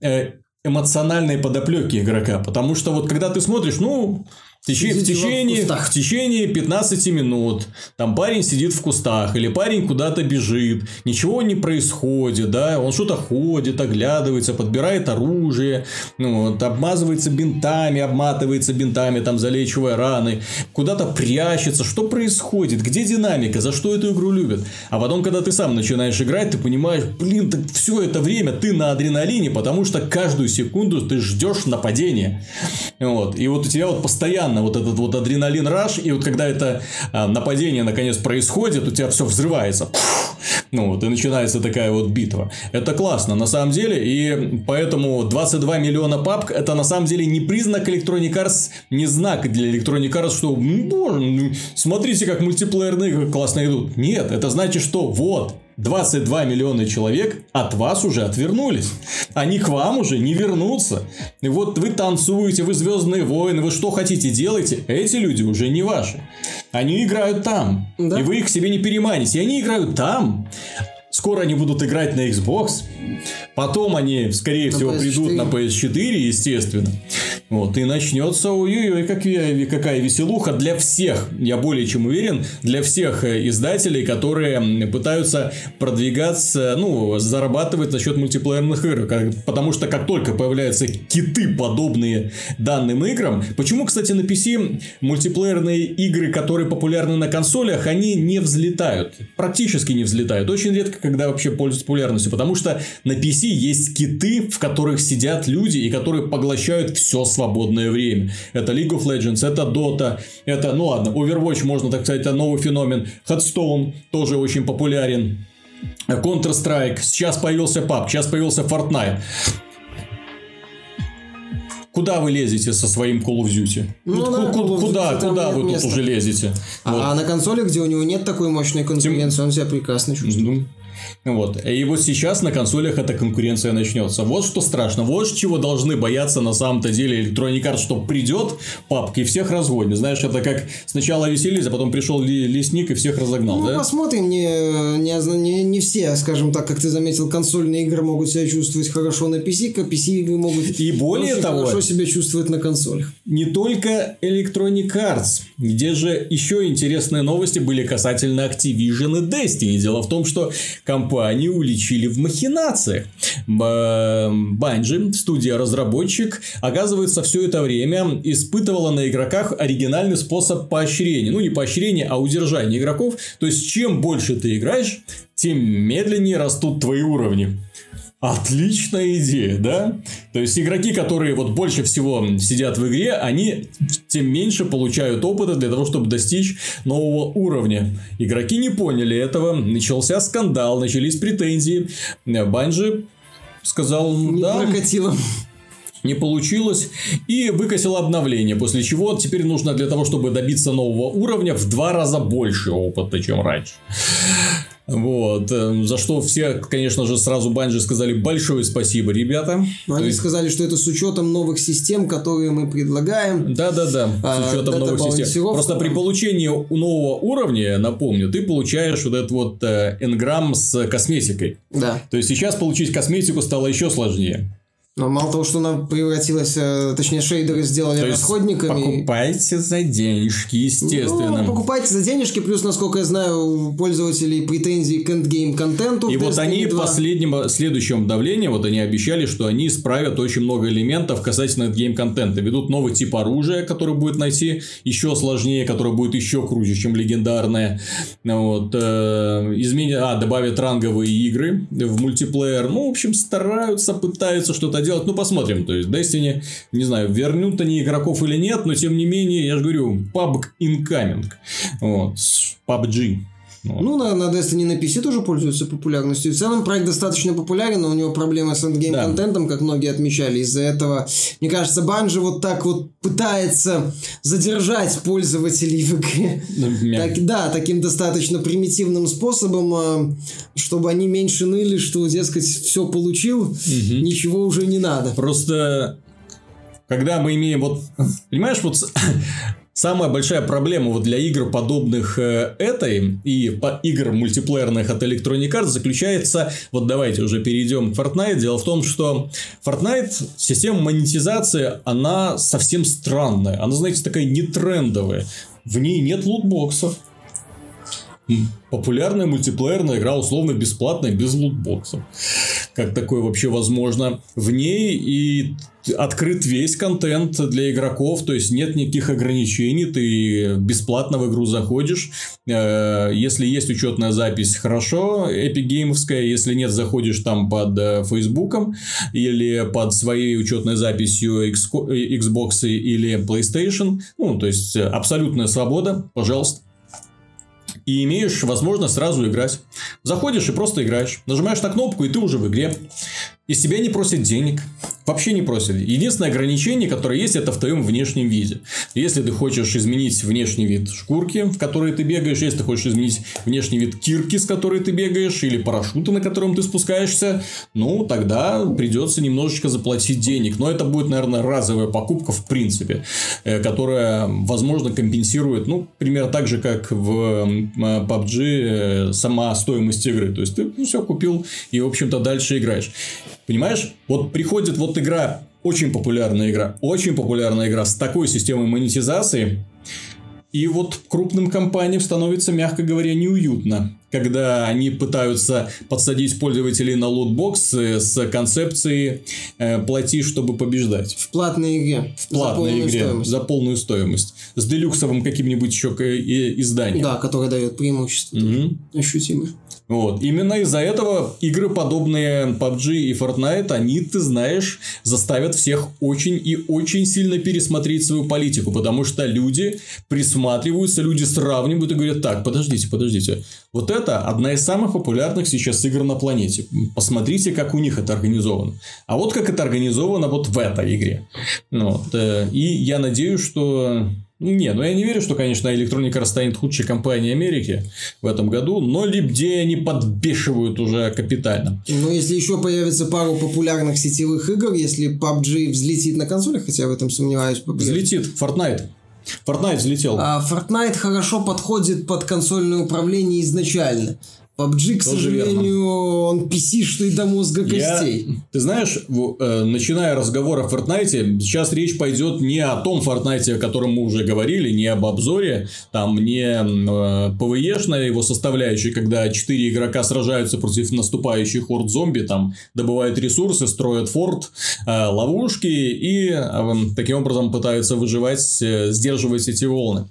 э, эмоциональной подоплеки игрока. Потому что вот когда ты смотришь, ну, В течение, в, течение, в, в течение 15 минут. Там парень сидит в кустах или парень куда-то бежит, ничего не происходит, да, он что-то ходит, оглядывается, подбирает оружие, ну, вот, обмазывается бинтами, обматывается бинтами, там залечивая раны, куда-то прячется, что происходит, где динамика, за что эту игру любят. А потом, когда ты сам начинаешь играть, ты понимаешь, блин, так все это время ты на адреналине, потому что каждую секунду ты ждешь нападения. Вот. И вот у тебя вот постоянно постоянно вот этот вот адреналин раш, и вот когда это а, нападение наконец происходит, у тебя все взрывается. Ну вот, и начинается такая вот битва. Это классно, на самом деле, и поэтому 22 миллиона папк, это на самом деле не признак Electronic Arts, не знак для Electronic Arts, что, боже, ну, смотрите, как мультиплеерные классно идут. Нет, это значит, что вот, 22 миллиона человек от вас уже отвернулись. Они к вам уже не вернутся. И вот вы танцуете, вы звездные войны, вы что хотите делаете, эти люди уже не ваши. Они играют там. Да. И вы их к себе не переманите. И они играют там. Скоро они будут играть на Xbox. Потом они, скорее на всего, PS4. придут на PS4, естественно. Вот, и начнется, ой-ой-ой, какая, какая веселуха для всех, я более чем уверен, для всех э, издателей, которые пытаются продвигаться, ну, зарабатывать за счет мультиплеерных игр. Потому что как только появляются киты, подобные данным играм, почему, кстати, на PC мультиплеерные игры, которые популярны на консолях, они не взлетают. Практически не взлетают. Очень редко, когда вообще пользуются популярностью. Потому что на PC есть киты, в которых сидят люди и которые поглощают все свободное время. Это League of Legends, это Dota, это, ну ладно, Overwatch, можно так сказать, это новый феномен. Headstone тоже очень популярен. Counter-Strike, сейчас появился PUBG, сейчас появился Fortnite. Куда вы лезете со своим Call of Duty? Ну, вот, да, куда, куда, куда вы места. тут уже лезете? А, вот. а на консоли, где у него нет такой мощной конкуренции, Тем... он себя прекрасно чувствует. Ну, вот. И вот сейчас на консолях эта конкуренция начнется. Вот что страшно. Вот чего должны бояться на самом-то деле Electronic Arts, что придет папка и всех разводит. Знаешь, это как сначала веселились, а потом пришел лесник и всех разогнал, ну, да? посмотрим. Не, не, не, не все, скажем так, как ты заметил, консольные игры могут себя чувствовать хорошо на PC, как PC игры могут и более того, хорошо себя чувствовать на консолях. Не только Electronic Arts, где же еще интересные новости были касательно Activision и Destiny. Дело в том, что компанию уличили в махинациях. Банжи, студия-разработчик, оказывается, все это время испытывала на игроках оригинальный способ поощрения. Ну, не поощрения, а удержания игроков. То есть, чем больше ты играешь, тем медленнее растут твои уровни. Отличная идея, да? То есть игроки, которые вот больше всего сидят в игре, они тем меньше получают опыта для того, чтобы достичь нового уровня. Игроки не поняли этого, начался скандал, начались претензии. Банжи сказал, не да, прокатило не получилось и выкосил обновление, после чего теперь нужно для того, чтобы добиться нового уровня в два раза больше опыта, чем раньше. Вот. Эм, за что все, конечно же, сразу Банжи сказали большое спасибо, ребята. Но они есть... сказали, что это с учетом новых систем, которые мы предлагаем. Да, да, да. С учетом а, новых систем. Просто при получении нового уровня, напомню, ты получаешь вот этот вот э, энграмм с косметикой. Да. То есть сейчас получить косметику стало еще сложнее. Но мало того, что она превратилась, э, точнее, шейдеры сделали То расходниками. покупайте за денежки, естественно. Ну, покупайте за денежки, плюс, насколько я знаю, у пользователей претензий к endgame контенту. И вот они 2. последнем, следующем обновлении, вот они обещали, что они исправят очень много элементов касательно endgame контента. Ведут новый тип оружия, который будет найти еще сложнее, который будет еще круче, чем легендарное. Вот, э, изменят, а, добавят ранговые игры в мультиплеер. Ну, в общем, стараются, пытаются что-то делать. Ну, посмотрим. То есть, Destiny, не знаю, вернут они игроков или нет, но тем не менее, я же говорю, PUBG incoming. Вот. PUBG. Вот. Ну, на, на Destiny на PC тоже пользуется популярностью. В целом проект достаточно популярен, но у него проблемы с эндгейм да. как многие отмечали. Из-за этого, мне кажется, Банжи вот так вот пытается задержать пользователей в игре. Ну, так, да, таким достаточно примитивным способом, а, чтобы они меньше ныли, что, дескать, все получил, угу. ничего уже не надо. Просто когда мы имеем вот, понимаешь, вот Самая большая проблема вот для игр, подобных э, этой, и по игр мультиплеерных от Electronic Arts заключается, вот давайте уже перейдем к Fortnite. Дело в том, что Fortnite, система монетизации, она совсем странная. Она, знаете, такая нетрендовая. В ней нет лутбоксов. Популярная мультиплеерная игра условно бесплатная, без лутбоксов. Как такое вообще возможно? В ней и открыт весь контент для игроков, то есть нет никаких ограничений, ты бесплатно в игру заходишь. Э, если есть учетная запись, хорошо, эпигеймовская, если нет, заходишь там под э, Фейсбуком или под своей учетной записью Xbox или PlayStation. Ну, то есть абсолютная свобода, пожалуйста и имеешь возможность сразу играть. Заходишь и просто играешь. Нажимаешь на кнопку, и ты уже в игре. Из тебя не просят денег. Вообще не просят. Единственное ограничение, которое есть, это в твоем внешнем виде. Если ты хочешь изменить внешний вид шкурки, в которой ты бегаешь, если ты хочешь изменить внешний вид кирки, с которой ты бегаешь, или парашюта, на котором ты спускаешься, ну, тогда придется немножечко заплатить денег. Но это будет, наверное, разовая покупка в принципе, э, которая, возможно, компенсирует, ну, примерно так же, как в PUBG э, сама стоимость игры. То есть, ты ну, все купил и, в общем-то, дальше играешь. Понимаешь? Вот приходит вот игра, очень популярная игра, очень популярная игра с такой системой монетизации, и вот крупным компаниям становится, мягко говоря, неуютно, когда они пытаются подсадить пользователей на лутбоксы с концепцией э, «плати, чтобы побеждать». В платной игре. В платной за игре. Стоимость. За полную стоимость. С делюксовым каким-нибудь еще изданием. Да, которое дает преимущество. Угу. Ощутимое. Вот. Именно из-за этого игры, подобные PUBG и Fortnite, они, ты знаешь, заставят всех очень и очень сильно пересмотреть свою политику, потому что люди присматриваются, люди сравнивают и говорят, так, подождите, подождите, вот это одна из самых популярных сейчас игр на планете. Посмотрите, как у них это организовано. А вот как это организовано вот в этой игре. Ну вот. Э, и я надеюсь, что не, ну я не верю, что, конечно, Arts станет худшей компанией Америки в этом году, но где они подбешивают уже капитально. Ну, если еще появится пару популярных сетевых игр, если PUBG взлетит на консолях, хотя в этом сомневаюсь. Взлетит, Fortnite. Fortnite взлетел. А Fortnite хорошо подходит под консольное управление изначально. PUBG, к Тоже сожалению, верно. он PC, что и до мозга костей. Я, ты знаешь, э, начиная разговор о Fortnite, сейчас речь пойдет не о том Fortnite, о котором мы уже говорили, не об обзоре, там не э, PvE-шная его составляющая, когда четыре игрока сражаются против наступающих хорд зомби, там добывают ресурсы, строят форт, э, ловушки и э, таким образом пытаются выживать, э, сдерживать эти волны.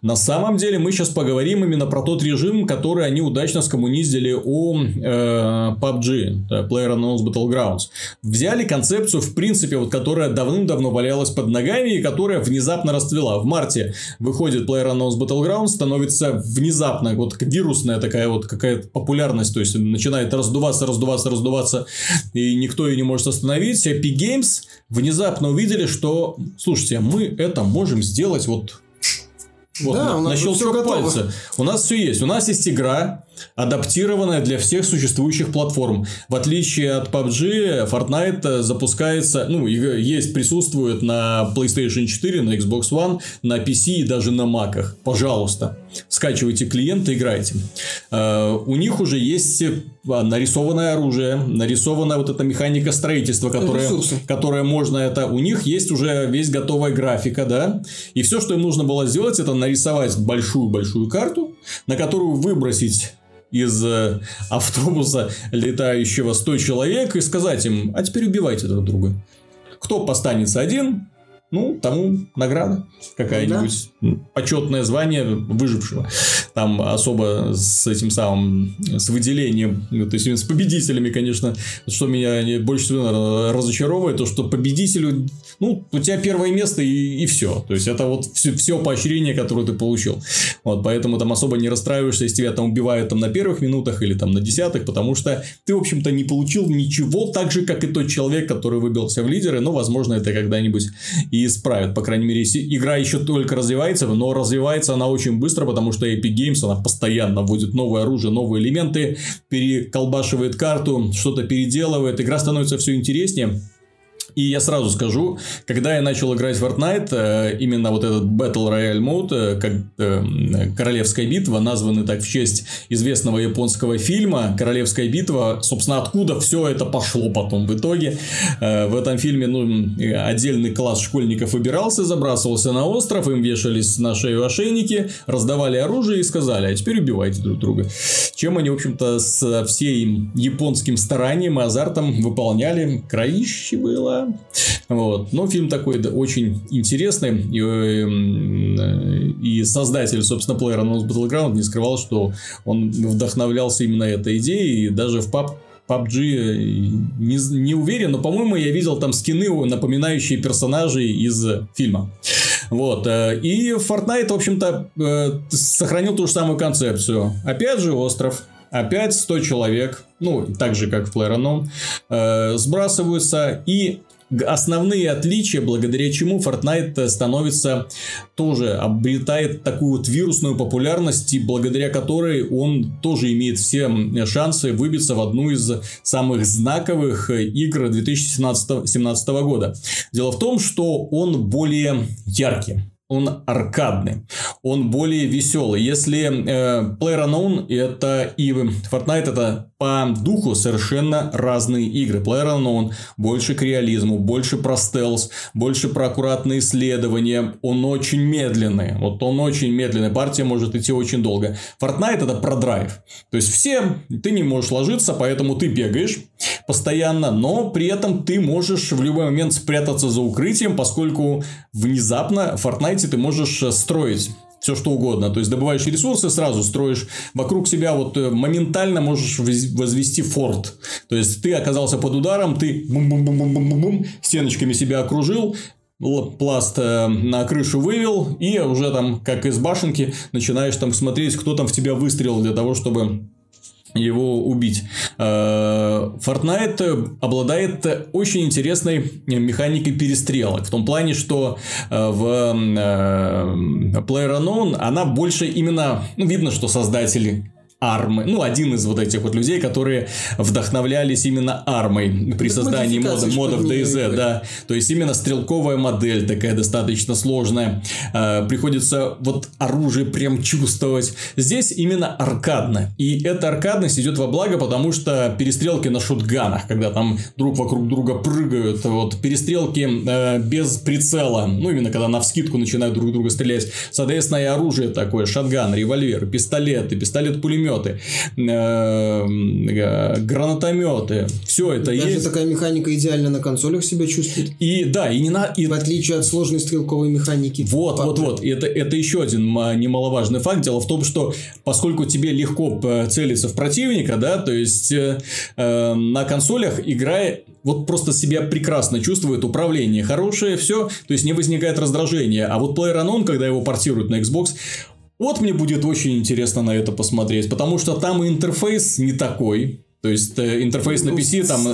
На самом деле мы сейчас поговорим именно про тот режим, который они удачно скоммуниздили у э, PUBG, PlayerUnknown's Battlegrounds. Взяли концепцию, в принципе, вот, которая давным-давно валялась под ногами и которая внезапно расцвела. В марте выходит PlayerUnknown's Battlegrounds, становится внезапно вот вирусная такая вот какая-то популярность, то есть начинает раздуваться, раздуваться, раздуваться, и никто ее не может остановить. Epic Games внезапно увидели, что, слушайте, мы это можем сделать вот вот, да, на, у нас на щелчок пальца. У нас все есть. У нас есть игра, адаптированная для всех существующих платформ. В отличие от PUBG, Fortnite запускается, ну, есть, присутствует на PlayStation 4, на Xbox One, на PC и даже на Mac. Пожалуйста, скачивайте клиенты, играйте. Uh, у них уже есть а, нарисованное оружие, нарисованная вот эта механика строительства, которая, которая можно это... У них есть уже весь готовая графика, да? И все, что им нужно было сделать, это нарисовать большую-большую карту, на которую выбросить из э, автобуса летающего 100 человек и сказать им, а теперь убивайте друг друга. Кто постанется один, ну, тому награда какая-нибудь, да. почетное звание выжившего. Там особо с этим самым, с выделением, то есть с победителями, конечно, что меня больше всего разочаровывает, то, что победителю, ну, у тебя первое место и, и все. То есть, это вот все, все поощрение, которое ты получил. Вот, поэтому там особо не расстраиваешься, если тебя там убивают там на первых минутах или там на десятых, потому что ты, в общем-то, не получил ничего так же, как и тот человек, который выбился в лидеры, но, возможно, это когда-нибудь и исправят. По крайней мере, игра еще только развивается, но развивается она очень быстро, потому что Epic Games, она постоянно вводит новое оружие, новые элементы, переколбашивает карту, что-то переделывает. Игра становится все интереснее. И я сразу скажу, когда я начал играть в Fortnite, э, именно вот этот Battle Royale мод, э, как э, Королевская битва, названный так в честь известного японского фильма Королевская битва, собственно, откуда все это пошло потом в итоге. В этом фильме ну, отдельный класс школьников выбирался, забрасывался на остров, им вешались на шею ошейники, раздавали оружие и сказали, а теперь убивайте друг друга. Чем они, в общем-то, с всей японским старанием и азартом выполняли. Кровище было, вот. Но фильм такой да, очень интересный. И, э, и создатель, собственно, PlayerUnknown's Battleground не скрывал, что он вдохновлялся именно этой идеей. И даже в пап PUBG не, не уверен, но, по-моему, я видел там скины, напоминающие персонажей из фильма. Вот. Э, и Fortnite, в общем-то, э, сохранил ту же самую концепцию. Опять же, остров. Опять 100 человек, ну, так же, как в PlayerUnknown, э, сбрасываются. И основные отличия, благодаря чему Fortnite становится тоже обретает такую вот вирусную популярность, и благодаря которой он тоже имеет все шансы выбиться в одну из самых знаковых игр 2017 года. Дело в том, что он более яркий он аркадный, он более веселый. Если э, PlayerUnknown это и Fortnite это по духу совершенно разные игры. PlayerUnknown больше к реализму, больше про стелс, больше про аккуратные исследования. Он очень медленный. Вот он очень медленный. Партия может идти очень долго. Fortnite это про драйв. То есть все, ты не можешь ложиться, поэтому ты бегаешь постоянно, но при этом ты можешь в любой момент спрятаться за укрытием, поскольку внезапно Fortnite ты можешь строить все что угодно. То есть добываешь ресурсы, сразу строишь вокруг себя, вот э, моментально можешь возвести форт. То есть ты оказался под ударом, ты бум-бум-бум-бум-бум-бум, стеночками себя окружил, пласт э, на крышу вывел, и уже там, как из башенки, начинаешь там смотреть, кто там в тебя выстрелил для того, чтобы его убить. Э, Fortnite обладает очень интересной механикой перестрелок. В том плане, что э, в э, PlayerUnknown она больше именно... Ну, видно, что создатели армы. Ну, один из вот этих вот людей, которые вдохновлялись именно армой при создании мода, модов DayZ, да. То есть, именно стрелковая модель такая достаточно сложная. Э, приходится вот оружие прям чувствовать. Здесь именно аркадно. И эта аркадность идет во благо, потому что перестрелки на шутганах, когда там друг вокруг друга прыгают, вот перестрелки э, без прицела, ну, именно когда на вскидку начинают друг друга стрелять. Соответственно, и оружие такое, шатган, револьвер, пистолеты, пистолет-пулемет, пулеметы, э, гранатометы, все это Даже есть. такая механика идеально на консолях себя чувствует. И да, и не на и... в отличие от сложной стрелковой механики. Вот, вот, вот. Это это еще один немаловажный факт. Дело в том, что поскольку тебе легко целиться в противника, да, то есть э, э, на консолях играя вот просто себя прекрасно чувствует, управление хорошее, все, то есть не возникает раздражения. А вот PlayerUnknown, когда его портируют на Xbox, вот мне будет очень интересно на это посмотреть, потому что там интерфейс не такой. То есть э, интерфейс ну, на PC там... Э,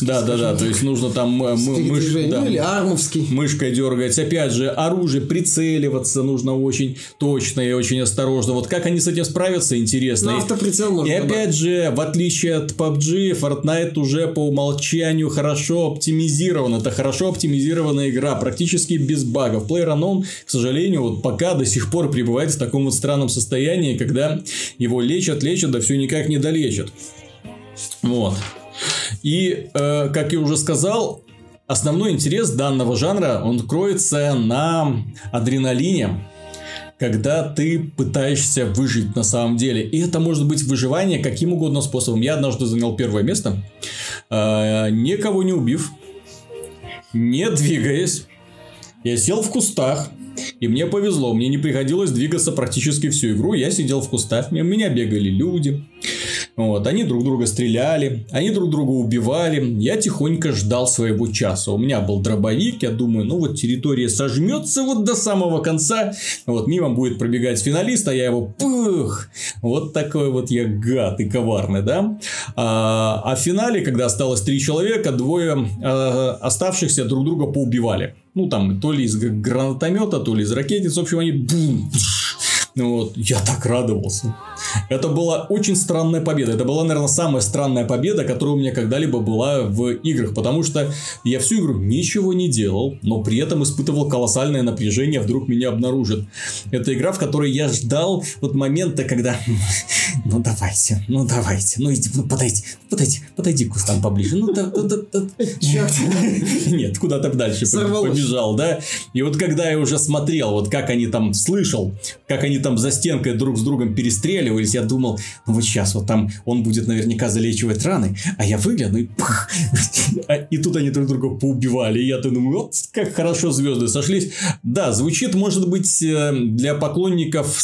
да, да, да. То есть нужно там э, мыш, да, ну, или армовский. мышкой дергать. Опять же, оружие прицеливаться нужно очень точно и очень осторожно. Вот как они с этим справятся, интересно. Ну, автоприцел можно И опять же, в отличие от PUBG, Fortnite уже по умолчанию хорошо оптимизирован. Это хорошо оптимизированная игра, практически без багов. PlayerUnknown, к сожалению, вот пока до сих пор пребывает в таком вот странном состоянии, когда его лечат, лечат, да все никак не долечат. Вот. И, э, как я уже сказал, основной интерес данного жанра, он кроется на адреналине, когда ты пытаешься выжить на самом деле. И это может быть выживание каким угодно способом. Я однажды занял первое место, э, никого не убив, не двигаясь. Я сел в кустах, и мне повезло, мне не приходилось двигаться практически всю игру. Я сидел в кустах, мимо меня бегали люди. Вот, они друг друга стреляли, они друг друга убивали. Я тихонько ждал своего часа. У меня был дробовик, я думаю, ну вот территория сожмется вот до самого конца. Вот мимо будет пробегать финалист, а я его пух. Вот такой вот я гад и коварный, да. А, а в финале, когда осталось три человека, двое а, оставшихся друг друга поубивали. Ну, там, то ли из гранатомета, то ли из ракетниц. В общем, они бум, Вот. Я так радовался. Это была очень странная победа. Это была, наверное, самая странная победа, которая у меня когда-либо была в играх. Потому что я всю игру ничего не делал, но при этом испытывал колоссальное напряжение, вдруг меня обнаружат. Это игра, в которой я ждал вот момента, когда... Ну, давайте, ну, давайте, ну, иди, ну, подойди, подойди, подойди к кустам поближе. Ну, да, да, да, да. Нет, куда-то дальше побежал, да. И вот когда я уже смотрел, вот как они там слышал, как они там за стенкой друг с другом перестреливались, я думал, ну, вот сейчас вот там он будет наверняка залечивать раны, а я выгляну и пах, и тут они друг друга поубивали. И я думаю, вот как хорошо звезды сошлись. Да, звучит, может быть, э, для поклонников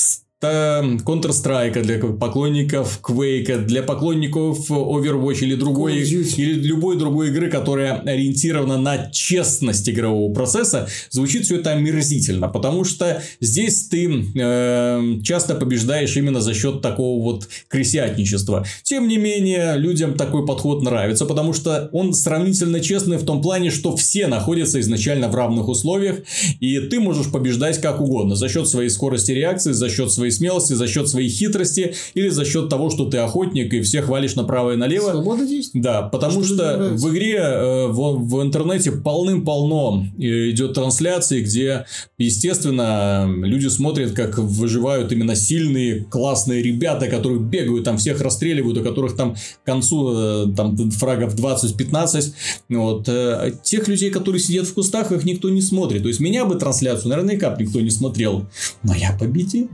Counter-Strike, для поклонников Quake, для поклонников Overwatch или другой, или любой другой игры, которая ориентирована на честность игрового процесса, звучит все это омерзительно, потому что здесь ты э, часто побеждаешь именно за счет такого вот крысятничества. Тем не менее, людям такой подход нравится, потому что он сравнительно честный в том плане, что все находятся изначально в равных условиях, и ты можешь побеждать как угодно за счет своей скорости реакции, за счет своей смелости, за счет своей хитрости или за счет того, что ты охотник и всех валишь направо и налево. Свобода действий. Да, потому что, что в игре э, в, в интернете полным-полно э, идет трансляции, где, естественно, люди смотрят, как выживают именно сильные, классные ребята, которые бегают, там всех расстреливают, у которых там к концу э, там фрагов 20-15. Вот. Тех людей, которые сидят в кустах, их никто не смотрит. То есть, меня бы трансляцию наверняка никто не смотрел. Но я победил.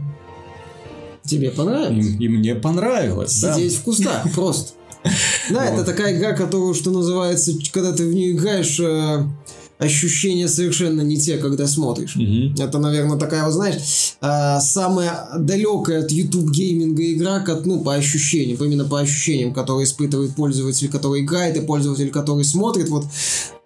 Тебе понравилось? И, и мне понравилось. Сидеть да. в кустах просто. Да, это такая игра, которую, что называется, когда ты в нее играешь, э, ощущения совершенно не те, когда смотришь. Угу. Это, наверное, такая, вот знаешь, э, самая далекая от YouTube гейминга игра, как, ну, по ощущениям, именно по ощущениям, которые испытывает пользователь, который играет, и пользователь, который смотрит. Вот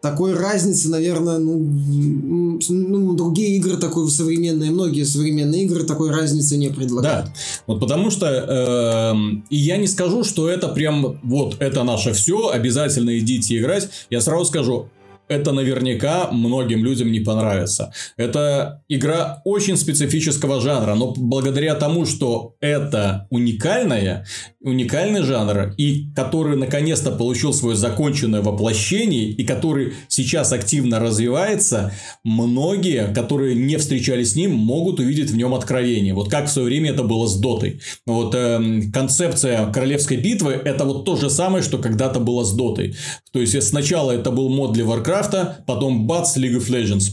такой разницы, наверное, ну, ну, другие игры такой современные, многие современные игры такой разницы не предлагают. Да, вот потому что э, и я не скажу, что это прям вот это наше все, обязательно идите играть. Я сразу скажу, это наверняка многим людям не понравится. Это игра очень специфического жанра, но благодаря тому, что это уникальная, уникальный жанр, и который наконец-то получил свое законченное воплощение, и который сейчас активно развивается, многие, которые не встречались с ним, могут увидеть в нем откровение. Вот как в свое время это было с Дотой. Вот э, концепция королевской битвы это вот то же самое, что когда-то было с Дотой. То есть сначала это был мод для Warcraft, потом бац, League of Legends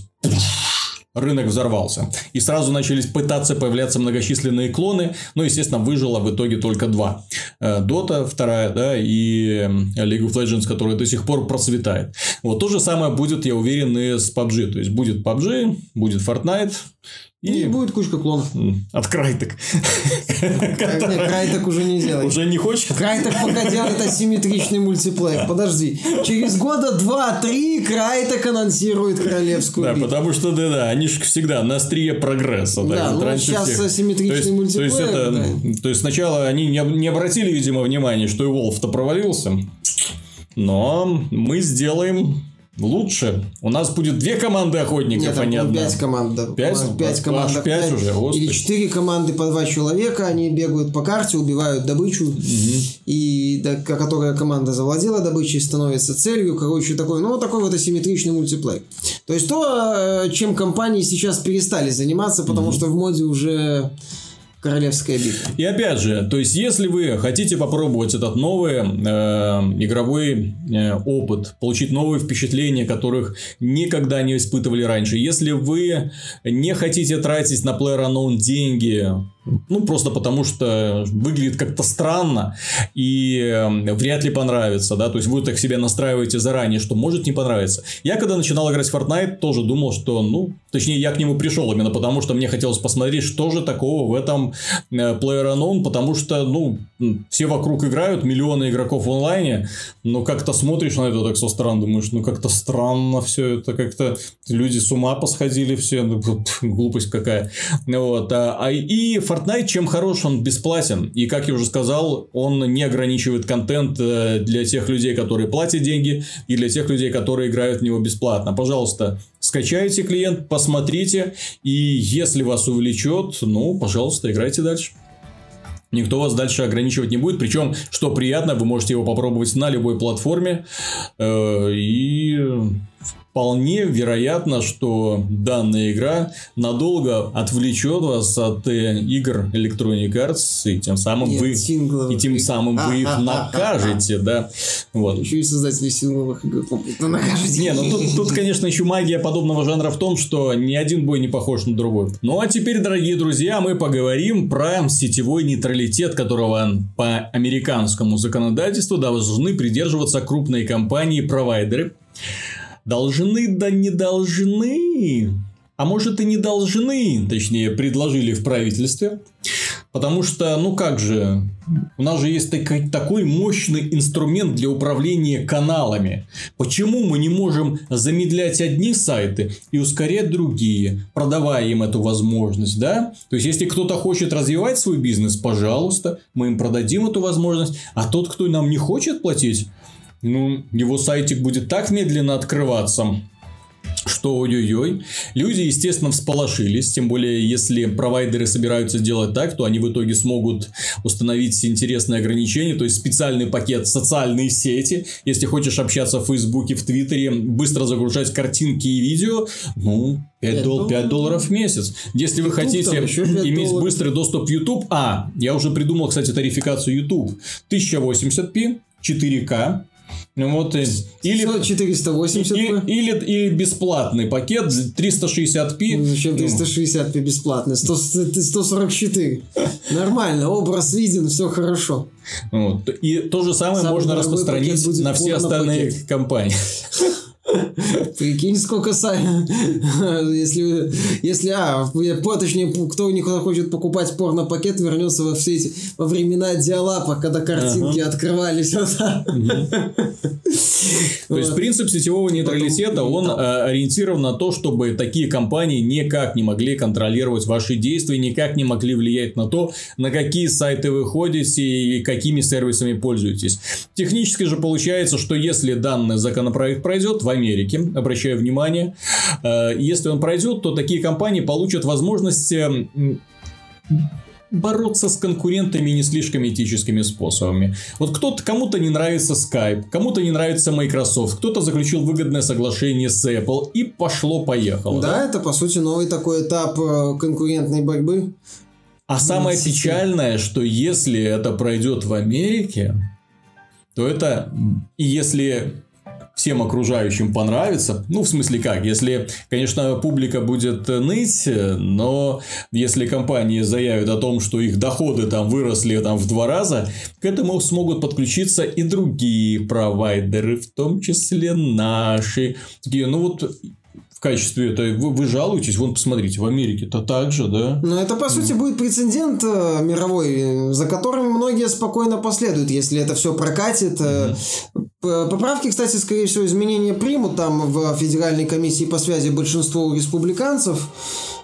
рынок взорвался. И сразу начались пытаться появляться многочисленные клоны, но, естественно, выжило в итоге только два. Дота вторая, да, и League of Legends, которая до сих пор процветает. Вот то же самое будет, я уверен, и с PUBG. То есть, будет PUBG, будет Fortnite, и, и будет кучка клонов. От Крайтек. Крайтек уже не делает. Уже не хочет? Крайтек пока делает асимметричный мультиплеер. Подожди. Через года два-три Крайтек анонсирует королевскую Да, потому что, да, да, они же всегда на острие прогресса. Да, ну сейчас асимметричный мультиплеер. То есть, это, то есть, сначала они не, не обратили, видимо, внимания, что и Волф-то провалился. Но мы сделаем Лучше. У нас будет две команды охотников, Нет, а не одна. Пять команд. Да. Пять? Пять команд. Аж пять уже? Господи. Или четыре команды по два человека. Они бегают по карте, убивают добычу. Угу. И да, которая команда завладела добычей, становится целью. Короче, такой, ну, такой вот асимметричный мультиплеер. То есть то, э, чем компании сейчас перестали заниматься, потому угу. что в моде уже Королевская битва. И опять же, то есть, если вы хотите попробовать этот новый э, игровой э, опыт, получить новые впечатления, которых никогда не испытывали раньше, если вы не хотите тратить на PlayerUnknown деньги, ну, просто потому что выглядит как-то странно и э, вряд ли понравится, да, то есть вы так себя настраиваете заранее, что может не понравиться. Я когда начинал играть в Fortnite, тоже думал, что, ну, точнее, я к нему пришел именно потому, что мне хотелось посмотреть, что же такого в этом э, PlayerUnknown, потому что, ну, все вокруг играют, миллионы игроков в онлайне, но как-то смотришь на это так со стороны, думаешь, ну, как-то странно все это, как-то люди с ума посходили все, ну, глупость какая. Вот. А, а и Fortnite, чем хорош, он бесплатен. И, как я уже сказал, он не ограничивает контент э, для тех людей, которые платят деньги, и для тех людей, которые играют в него бесплатно. Пожалуйста, скачайте клиент, посмотрите, и если вас увлечет, ну, пожалуйста, играйте дальше. Никто вас дальше ограничивать не будет. Причем, что приятно, вы можете его попробовать на любой платформе. Э, и вполне вероятно, что данная игра надолго отвлечет вас от э, игр Electronic Arts, и тем самым Нет, вы и тем самым вы их накажете, да. Вот. Еще и создатели сингловых игр накажете. Не, ну тут, тут, конечно, еще магия подобного жанра в том, что ни один бой не похож на другой. Ну а теперь, дорогие друзья, мы поговорим про сетевой нейтралитет, которого по американскому законодательству должны придерживаться крупные компании-провайдеры должны да не должны, а может и не должны, точнее, предложили в правительстве. Потому что, ну как же, у нас же есть такой, такой мощный инструмент для управления каналами. Почему мы не можем замедлять одни сайты и ускорять другие, продавая им эту возможность, да? То есть, если кто-то хочет развивать свой бизнес, пожалуйста, мы им продадим эту возможность, а тот, кто нам не хочет платить, ну, его сайтик будет так медленно открываться, что ой-ой-ой. Люди, естественно, всполошились. Тем более, если провайдеры собираются делать так, то они в итоге смогут установить интересные ограничения. То есть, специальный пакет социальные сети. Если хочешь общаться в Фейсбуке, в Твиттере, быстро загружать картинки и видео, ну, 5, 5, дол- 5 долларов в месяц. Если вы хотите иметь долларов. быстрый доступ в YouTube, а, я уже придумал, кстати, тарификацию YouTube. 1080p, 4К, ну вот и, или 480 или, или, или бесплатный пакет 360p. Ну, зачем 360p ну. бесплатный? 100, 144. Нормально, образ виден, все хорошо. Вот. И то же самое Самый можно распространить на все остальные пакет. компании. Прикинь, сколько сайт. Если, если, а, точнее, кто никуда хочет покупать порно-пакет, вернется во все эти, во времена диалапа, когда картинки ага. открывались. То есть, принцип сетевого нейтралитета, он э, ориентирован на то, чтобы такие компании никак не могли контролировать ваши действия, никак не могли влиять на то, на какие сайты вы ходите и какими сервисами пользуетесь. Технически же получается, что если данный законопроект пройдет, в Америке, обращаю внимание. Э, если он пройдет, то такие компании получат возможность э, бороться с конкурентами не слишком этическими способами. Вот кто-то, кому-то не нравится Skype, кому-то не нравится Microsoft, кто-то заключил выгодное соглашение с Apple и пошло-поехало. Да, да, это по сути новый такой этап э, конкурентной борьбы. А самое печальное, что если это пройдет в Америке, то это, и если всем окружающим понравится. Ну, в смысле как? Если, конечно, публика будет ныть, но если компании заявят о том, что их доходы там выросли там в два раза, к этому смогут подключиться и другие провайдеры, в том числе наши. Такие, ну вот в качестве это вы, вы жалуетесь, вон посмотрите, в Америке-то так же, да? Но это по сути будет прецедент э, мировой, за которым многие спокойно последуют, если это все прокатит. mm Поправки, кстати, скорее всего, изменения примут там в Федеральной комиссии по связи большинство республиканцев.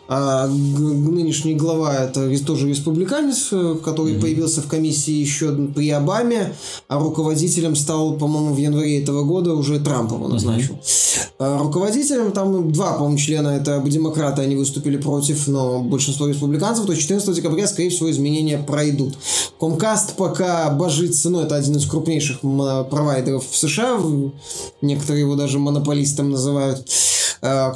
А нынешний глава это тоже республиканец, э, который mm-hmm. появился в комиссии еще при Обаме, а руководителем стал, по-моему, в январе этого года уже Трамп его назначил. Mm-hmm. А руководителем там два, по-моему, члена, это демократы, они выступили против, но большинство республиканцев, то есть 14 декабря, скорее всего, изменения пройдут. Комкаст пока божится, ну, это один из крупнейших провайдеров в США, некоторые его даже монополистом называют.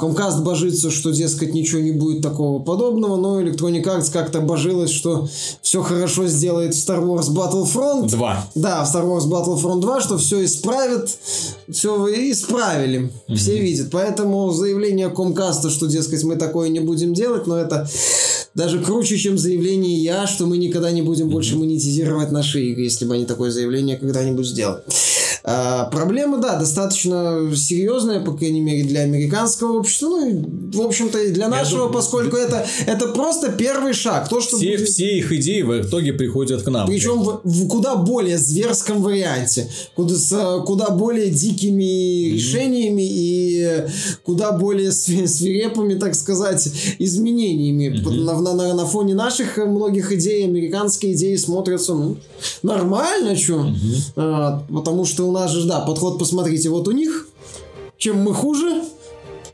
Комкаст а, божится, что, дескать, ничего не будет такого подобного, но Electronic Arts как-то божилась, что все хорошо сделает в Star Wars Battlefront. 2. Да, в Star Wars Battlefront 2, что все исправит, все исправили, mm-hmm. все видят. Поэтому заявление Комкаста, что, дескать, мы такое не будем делать, но это даже круче, чем заявление я, что мы никогда не будем больше монетизировать наши игры, если бы они такое заявление когда-нибудь сделали. А, проблема, да, достаточно серьезная, по крайней мере, для американского общества, ну, и, в общем-то, и для нашего, думаю, поскольку это, это просто первый шаг. То, что все, будет... все их идеи в итоге приходят к нам. Причем в, в куда более зверском варианте, куда, с куда более дикими mm-hmm. решениями и куда более свирепыми, так сказать, изменениями. Mm-hmm. На, на, на, на фоне наших многих идей, американские идеи смотрятся, ну, нормально, что. Mm-hmm. А, потому что у нас же, да, подход, посмотрите, вот у них, чем мы хуже,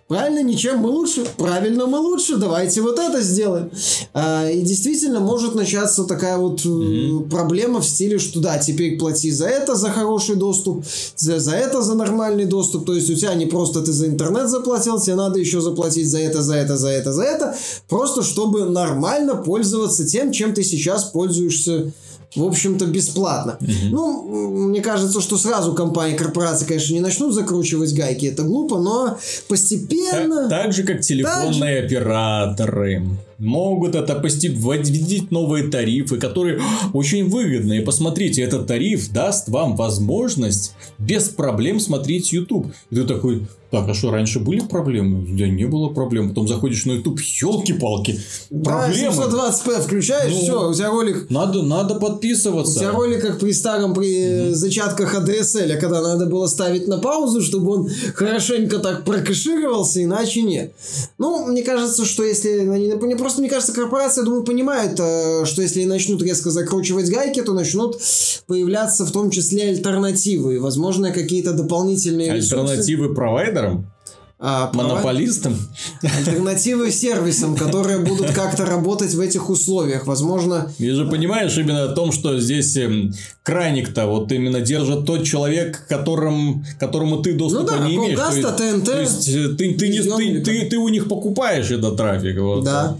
Правильно, ничем мы лучше. Правильно, мы лучше. Давайте вот это сделаем. А, и действительно может начаться такая вот mm-hmm. проблема в стиле, что да, теперь плати за это, за хороший доступ, за, за это, за нормальный доступ. То есть у тебя не просто ты за интернет заплатил, тебе надо еще заплатить за это, за это, за это, за это. Просто чтобы нормально пользоваться тем, чем ты сейчас пользуешься в общем-то, бесплатно. Угу. Ну, мне кажется, что сразу компании, корпорации, конечно, не начнут закручивать гайки, это глупо, но постепенно... Так, так же, как телефонные же... операторы могут это постепенно вводить новые тарифы, которые очень выгодные. Посмотрите, этот тариф даст вам возможность без проблем смотреть YouTube. И ты такой, так, а что, раньше были проблемы? Да не было проблем. Потом заходишь на YouTube, елки-палки, проблемы. Да, 720p включаешь, ну, все, у тебя ролик... Надо, надо подписываться. У тебя ролик как при старом, при mm-hmm. зачатках ADSL, когда надо было ставить на паузу, чтобы он хорошенько так прокэшировался, иначе нет. Ну, мне кажется, что если они... Просто, мне кажется, корпорация, думаю, понимает, э, что если начнут резко закручивать гайки, то начнут появляться в том числе альтернативы. Возможно, какие-то дополнительные Альтернативы провайдера провайдером? А, Монополистом? Альтернативы сервисам, которые будут как-то работать в этих условиях. Возможно... Я же понимаешь именно о том, что здесь эм, крайник-то вот именно держит тот человек, которым, которому ты доступа ну да, не имеешь. Полгаста, ТНТ. То есть, э, ты, ты, не, ты, ты, ты у них покупаешь этот трафик. Вот. Да.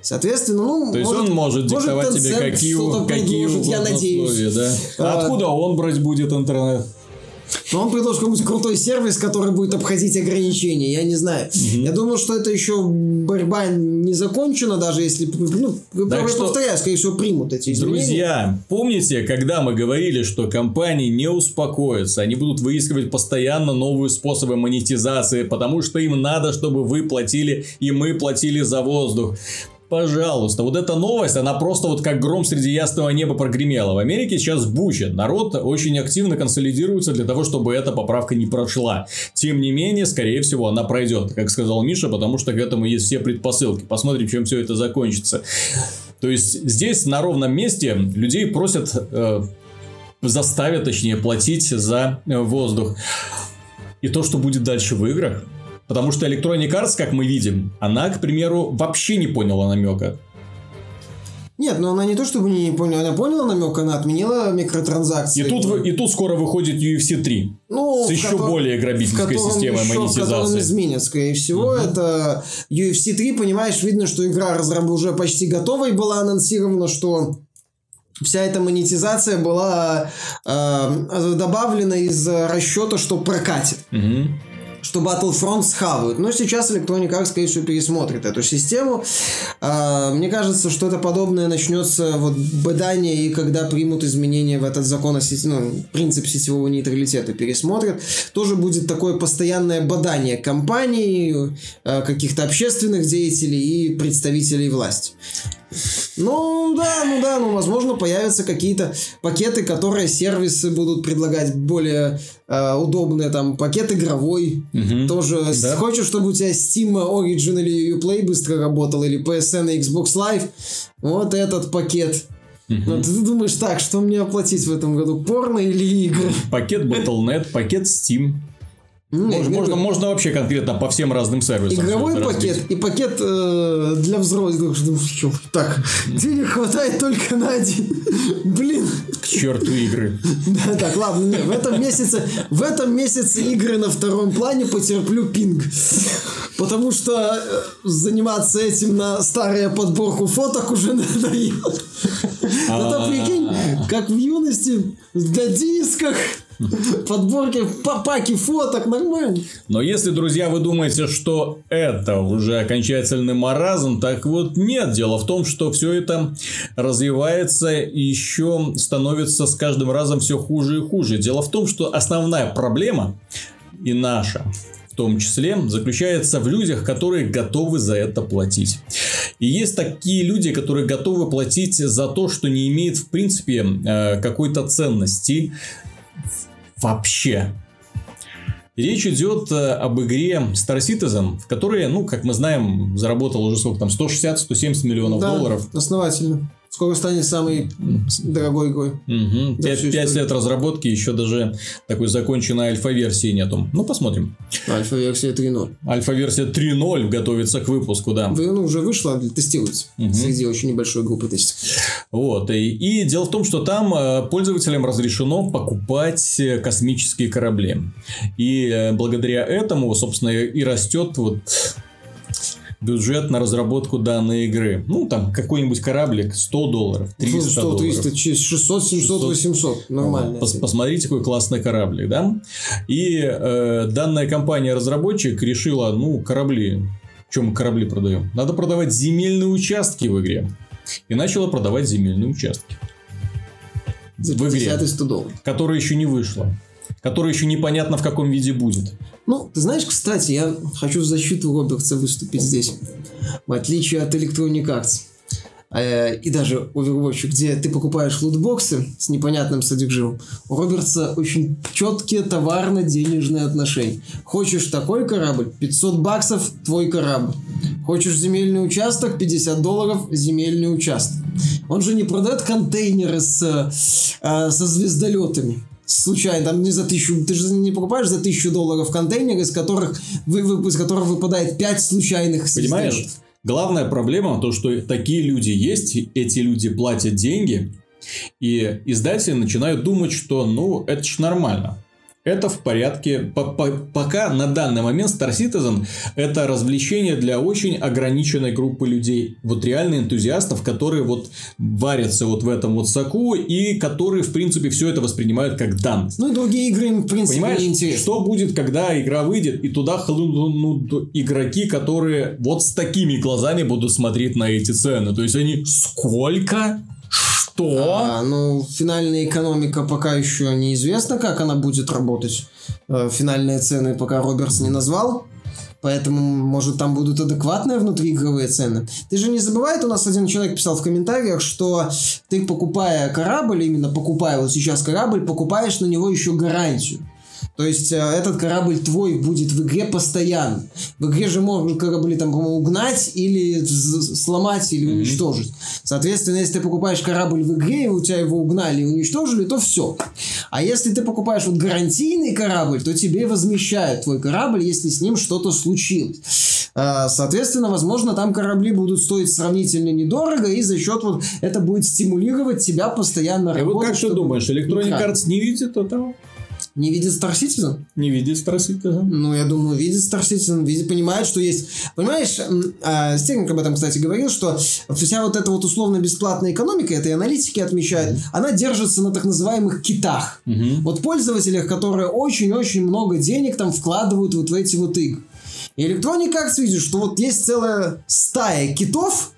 Соответственно, ну... То есть, может, он может диктовать может, тебе, какие, какие я надеюсь. условия. Да? А, откуда он брать будет интернет? Но он предложит какой-нибудь крутой сервис, который будет обходить ограничения. Я не знаю. Угу. Я думаю, что это еще борьба не закончена, даже если... Ну, так что, повторяю, скорее всего, примут эти изменения. Друзья, помните, когда мы говорили, что компании не успокоятся, они будут выискивать постоянно новые способы монетизации, потому что им надо, чтобы вы платили, и мы платили за воздух. Пожалуйста, вот эта новость, она просто вот как гром среди ясного неба прогремела. В Америке сейчас буча. Народ очень активно консолидируется для того, чтобы эта поправка не прошла. Тем не менее, скорее всего, она пройдет, как сказал Миша, потому что к этому есть все предпосылки. Посмотрим, чем все это закончится. То есть, здесь на ровном месте людей просят, э, заставят, точнее, платить за э, воздух. И то, что будет дальше в играх, Потому что Electronic Arts, как мы видим, она, к примеру, вообще не поняла намека. Нет, но она не то чтобы не поняла, она поняла намек, она отменила микротранзакции. И тут, и тут скоро выходит UFC 3. Ну, с еще котором, более грабительской системой еще, монетизации. В изменят, скорее всего. Uh-huh. Это UFC 3, понимаешь, видно, что игра разраб уже почти готова и была анонсирована, что вся эта монетизация была э, добавлена из расчета, что прокатит. Uh-huh что Battlefront схавают. Но сейчас Electronic Arts, скорее всего, пересмотрит эту систему. А, мне кажется, что это подобное начнется вот бадание, и когда примут изменения в этот закон о сети, ну, принцип сетевого нейтралитета пересмотрят, тоже будет такое постоянное бадание компаний, а, каких-то общественных деятелей и представителей власти. Ну да, ну да, ну возможно появятся какие-то пакеты, которые сервисы будут предлагать более э, удобные, там пакет игровой, угу. тоже. Да. Хочешь, чтобы у тебя Steam Origin или Uplay быстро работал, или PSN и Xbox Live, вот этот пакет. Угу. Но ты думаешь так, что мне оплатить в этом году, порно или игры? Пакет Battle.net, пакет Steam. Можно, можно, можно вообще конкретно по всем разным сервисам. Игровой пакет разбить. и пакет э, для взрослых. Так, денег хватает только на один. Блин. К черту игры. Да, так, ладно, нет, в этом месяце, в этом месяце игры на втором плане потерплю пинг. Потому что э, заниматься этим на старую подборку фоток уже надоело. Это прикинь, как в юности для дисках Подборки, паки фоток, нормально. Но если, друзья, вы думаете, что это уже окончательный маразм, так вот нет. Дело в том, что все это развивается и еще становится с каждым разом все хуже и хуже. Дело в том, что основная проблема и наша в том числе, заключается в людях, которые готовы за это платить. И есть такие люди, которые готовы платить за то, что не имеет в принципе э, какой-то ценности вообще. Речь идет э, об игре Star Citizen, в которой, ну, как мы знаем, заработал уже сколько там, 160-170 миллионов да, долларов. основательно. Скоро станет самой дорогой игрой. Угу. За Пять, всю пять историю. лет разработки, еще даже такой законченной альфа-версии нету. Ну, посмотрим. Альфа-версия 3.0. Альфа-версия 3.0 готовится к выпуску, да. Вы- Ну, уже вышла, тестируется. Среди очень небольшой группы тестов. Вот. И, и дело в том, что там э, пользователям разрешено покупать э, космические корабли. И э, благодаря этому, собственно, и растет вот бюджет на разработку данной игры. Ну, там какой-нибудь кораблик 100 долларов, 300 100, долларов. 300, 600, 700, 800. Нормально. Пос- посмотрите, какой классный кораблик, да? И э, данная компания-разработчик решила, ну, корабли. Чем мы корабли продаем? Надо продавать земельные участки в игре. И начала продавать земельные участки. За в игре. 50 и 100 долларов. Которая еще не вышла. Которая еще непонятно в каком виде будет. Ну, ты знаешь, кстати, я хочу в защиту Робертса выступить здесь. В отличие от Electronic Arts. э, и даже Overwatch, где ты покупаешь лутбоксы с непонятным содержимым, у Робертса очень четкие товарно-денежные отношения. Хочешь такой корабль? 500 баксов – твой корабль. Хочешь земельный участок? 50 долларов – земельный участок. Он же не продает контейнеры с, э, со звездолетами. Случайно, там не за тысячу, ты же не покупаешь за тысячу долларов контейнер, из которых, вы, вы- из которых выпадает 5 случайных Понимаешь? звездолетов. Главная проблема то, что такие люди есть, эти люди платят деньги, и издатели начинают думать, что ну это ж нормально. Это в порядке. По- по- Пока на данный момент Star Citizen это развлечение для очень ограниченной группы людей. Вот реально энтузиастов, которые вот варятся вот в этом вот соку и которые в принципе все это воспринимают как данность. Ну и другие игры в принципе, Понимаешь, интересны. что будет, когда игра выйдет, и туда хлынут игроки, которые вот с такими глазами будут смотреть на эти цены. То есть они сколько? Что? А, ну, финальная экономика пока еще неизвестно, как она будет работать. Э, Финальные цены пока Робертс не назвал. Поэтому, может, там будут адекватные внутриигровые цены. Ты же не забывай, у нас один человек писал в комментариях, что ты, покупая корабль, именно покупая вот сейчас корабль, покупаешь на него еще гарантию. То есть э, этот корабль твой будет в игре постоянно. В игре же можно корабли там, по-моему, угнать или сломать или уничтожить. Соответственно, если ты покупаешь корабль в игре, и у тебя его угнали и уничтожили, то все. А если ты покупаешь вот гарантийный корабль, то тебе возмещают твой корабль, если с ним что-то случилось. А, Соответственно, возможно, там корабли будут стоить сравнительно недорого, и за счет вот это будет стимулировать тебя постоянно И вот работать. как ты думаешь, Electronic. Arts не видит этого? Не видит Star Citizen? Не видит Star Citizen? Ну, я думаю, видит Star Citizen, видит, понимает, что есть... Понимаешь, м, а, Стерлинг об этом, кстати, говорил, что вся вот эта вот условно-бесплатная экономика, это и аналитики отмечают, она держится на так называемых китах. Мгм. Вот пользователях, которые очень-очень много денег там вкладывают вот в эти вот игры. И Electronic Arts видит, что вот есть целая стая китов,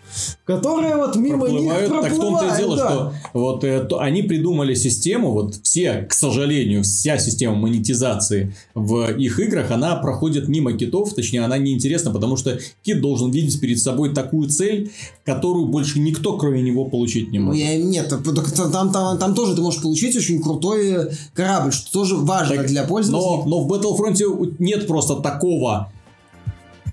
которые вот мимо них Проплывают. проплывают. Так в том-то и дело, да. что вот э, то- они придумали систему, вот все, к сожалению, вся система монетизации в их играх, она проходит мимо китов, точнее, она неинтересна, потому что кит должен видеть перед собой такую цель, которую больше никто, кроме него, получить не Ну, может. я, нет, там, там, там тоже ты можешь получить очень крутой корабль, что тоже важно Так, для пользователя. Но, но в Battlefront нет просто такого,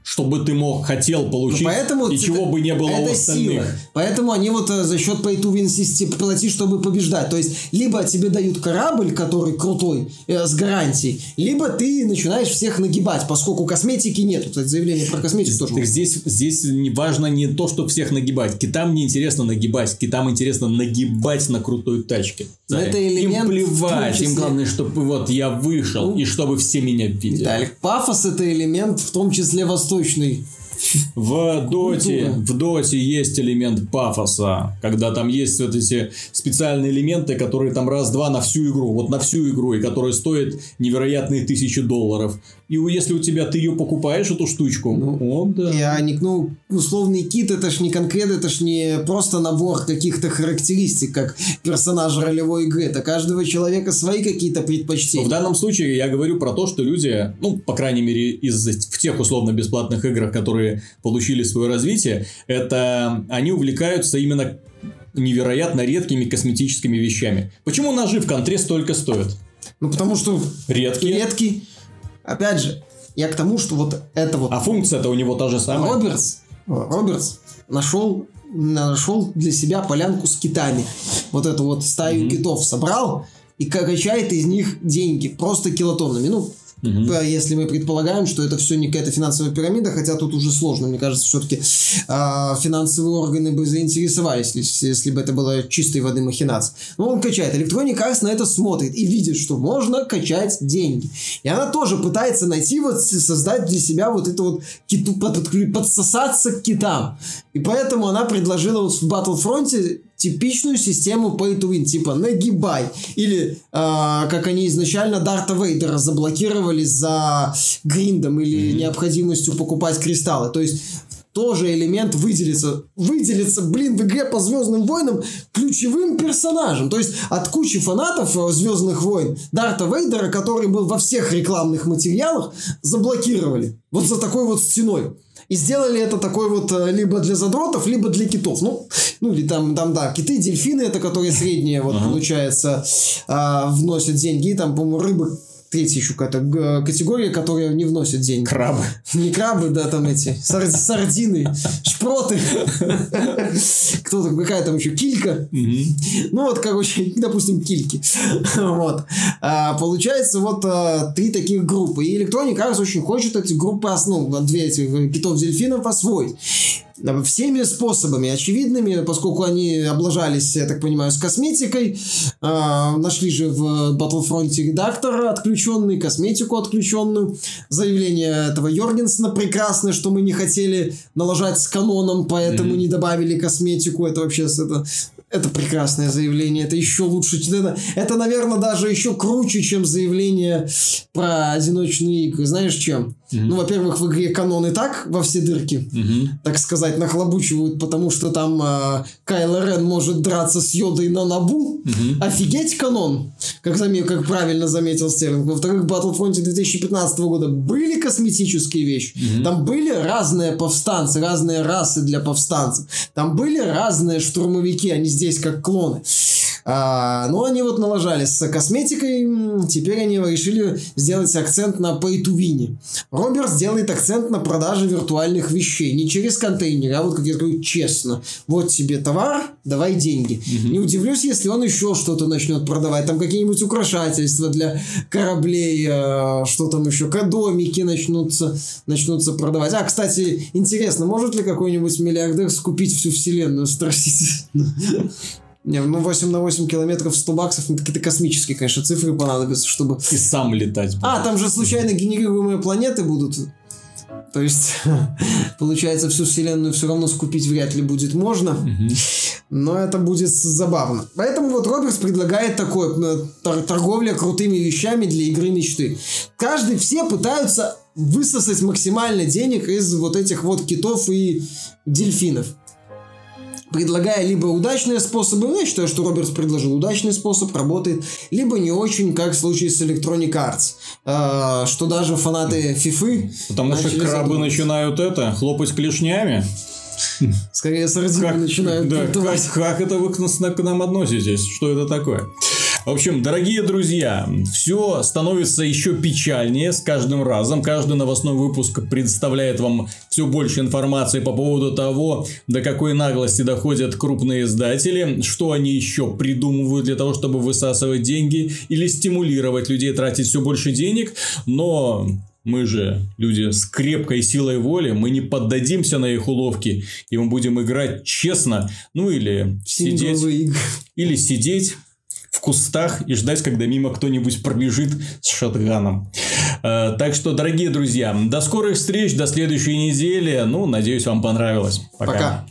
чтобы ты мог, хотел получить, Ну, поэтому и это- чего бы не было у это остальных. сила. Поэтому они вот э, за счет pay to win системы плати, чтобы побеждать. То есть, либо тебе дают корабль, который крутой, э, с гарантией, либо ты начинаешь всех нагибать, поскольку косметики нету. Кстати, заявление про косметику тоже. Так здесь, здесь важно не то, что всех нагибать. Китам не интересно нагибать. Китам интересно нагибать на крутой тачке. Но это элемент им плевать. числе- Им главное, чтобы вот я вышел, Ну, и чтобы все меня видели. Виталик, пафос это элемент, в том числе восточный. В доте, в доте есть элемент пафоса, когда там есть вот эти специальные элементы, которые там раз-два на всю игру, вот на всю игру, и которые стоят невероятные тысячи долларов. И если у тебя ты ее покупаешь, эту штучку, о, да. Я не, ну, условный кит, это ж не конкрет, это ж не просто набор каких-то характеристик, как персонажа ролевой игры. Это каждого человека свои какие-то Но в предпочтения. данном случае я говорю про то, что люди, ну, по крайней мере, из в тех условно-бесплатных играх, которые получили свое развитие, это они увлекаются именно невероятно редкими косметическими вещами. Почему ножи в контре столько стоят? Ну, потому что Редкие. редкий. Опять же, я к тому, что вот это вот А функция-то у него та же самая. Робертс, Робертс нашел нашел для себя полянку с китами. Вот эту вот стаю mm-hmm. китов собрал и качает из них деньги просто килотоннами. Ну, Угу. Если мы предполагаем, что это все не какая-то финансовая пирамида, хотя тут уже сложно, мне кажется, все-таки э, а, финансовые органы бы заинтересовались, если, если бы это была чистой воды махинация. Но он качает. Electronic Arts на это смотрит и видит, что можно качать деньги. И она тоже пытается найти, вот, создать для себя вот это вот киту, под, подсосаться к китам. И поэтому она предложила вот в Battlefront типичную систему pay to win, типа нагибай. Или, э, как они изначально Дарта Вейдера заблокировали за гриндом или mm-hmm. необходимостью покупать кристаллы. То есть тоже элемент выделится, выделится, блин, в игре по Звездным войнам ключевым персонажем. То есть от кучи фанатов э, Звездных войн Дарта Вейдера, который был во всех рекламных материалах, заблокировали. Вот за такой вот стеной. И сделали это такой вот э, либо для задротов, либо для китов. Ну, ну или там, там да, киты, дельфины, это которые средние, вот, ага. получается, а, вносят деньги. И там, по-моему, рыбы третья еще какая-то категория, которая не вносит деньги. Крабы. Не крабы, да, там эти, сар- сардины, шпроты. Кто там, какая там еще, килька. Ну вот, короче, допустим, кильки. Вот. А, получается, вот а, три таких группы. И Electronic Arts очень хочет эти группы, ну, две этих китов-дельфинов освоить всеми способами очевидными, поскольку они облажались, я так понимаю, с косметикой. Э, нашли же в Battlefront редактор отключенный, косметику отключенную. Заявление этого Йоргенсона прекрасное, что мы не хотели налажать с каноном, поэтому mm-hmm. не добавили косметику. Это вообще это это прекрасное заявление, это еще лучше. Это, это, наверное, даже еще круче, чем заявление про одиночные игры. Знаешь, чем? Mm-hmm. Ну, во-первых, в игре канон и так во все дырки, mm-hmm. так сказать, нахлобучивают, потому что там э, Кайло Рен может драться с Йодой на Набу. Mm-hmm. Офигеть канон, как, зам... как правильно заметил Стерлинг. Во-вторых, в Battlefront 2015 года были косметические вещи. Mm-hmm. Там были разные повстанцы, разные расы для повстанцев. Там были разные штурмовики, они здесь как клоны. А, но они вот налажались с косметикой, теперь они решили сделать акцент на pay to win. Роберт сделает акцент на продаже виртуальных вещей. Не через контейнеры, а вот, как я говорю, честно. Вот тебе товар, давай деньги. Угу. Не удивлюсь, если он еще что-то начнет продавать. Там какие-нибудь украшательства для кораблей, э, что там еще, домики начнутся, начнутся продавать. А, кстати, интересно, может ли какой-нибудь миллиардер скупить всю вселенную? Спросите. Не, ну 8 на 8 километров 100 баксов, ну, какие-то космические, конечно, цифры понадобятся, чтобы... И сам летать. Будет. А, там же случайно генерируемые планеты будут. То есть, получается, всю Вселенную все равно скупить вряд ли будет можно. Но это будет забавно. Поэтому вот Робертс предлагает такое э, торговля крутыми вещами для игры мечты. Каждый, все пытаются высосать максимально денег из вот этих вот китов и дельфинов предлагая либо удачные способы, ну, я считаю, что Робертс предложил удачный способ, работает, либо не очень, как в случае с Electronic Arts, э, что даже фанаты FIFA... Потому что крабы задуматься. начинают это, хлопать клешнями. Скорее сардины начинают да, как, как это вы к, к нам относитесь? Что это такое? В общем, дорогие друзья, все становится еще печальнее с каждым разом. Каждый новостной выпуск представляет вам все больше информации по поводу того, до какой наглости доходят крупные издатели, что они еще придумывают для того, чтобы высасывать деньги или стимулировать людей тратить все больше денег. Но мы же люди с крепкой силой воли, мы не поддадимся на их уловки, и мы будем играть честно, ну или сидеть, или сидеть кустах и ждать, когда мимо кто-нибудь пробежит с шотганом. Э, так что, дорогие друзья, до скорых встреч, до следующей недели. Ну, надеюсь, вам понравилось. Пока. Пока.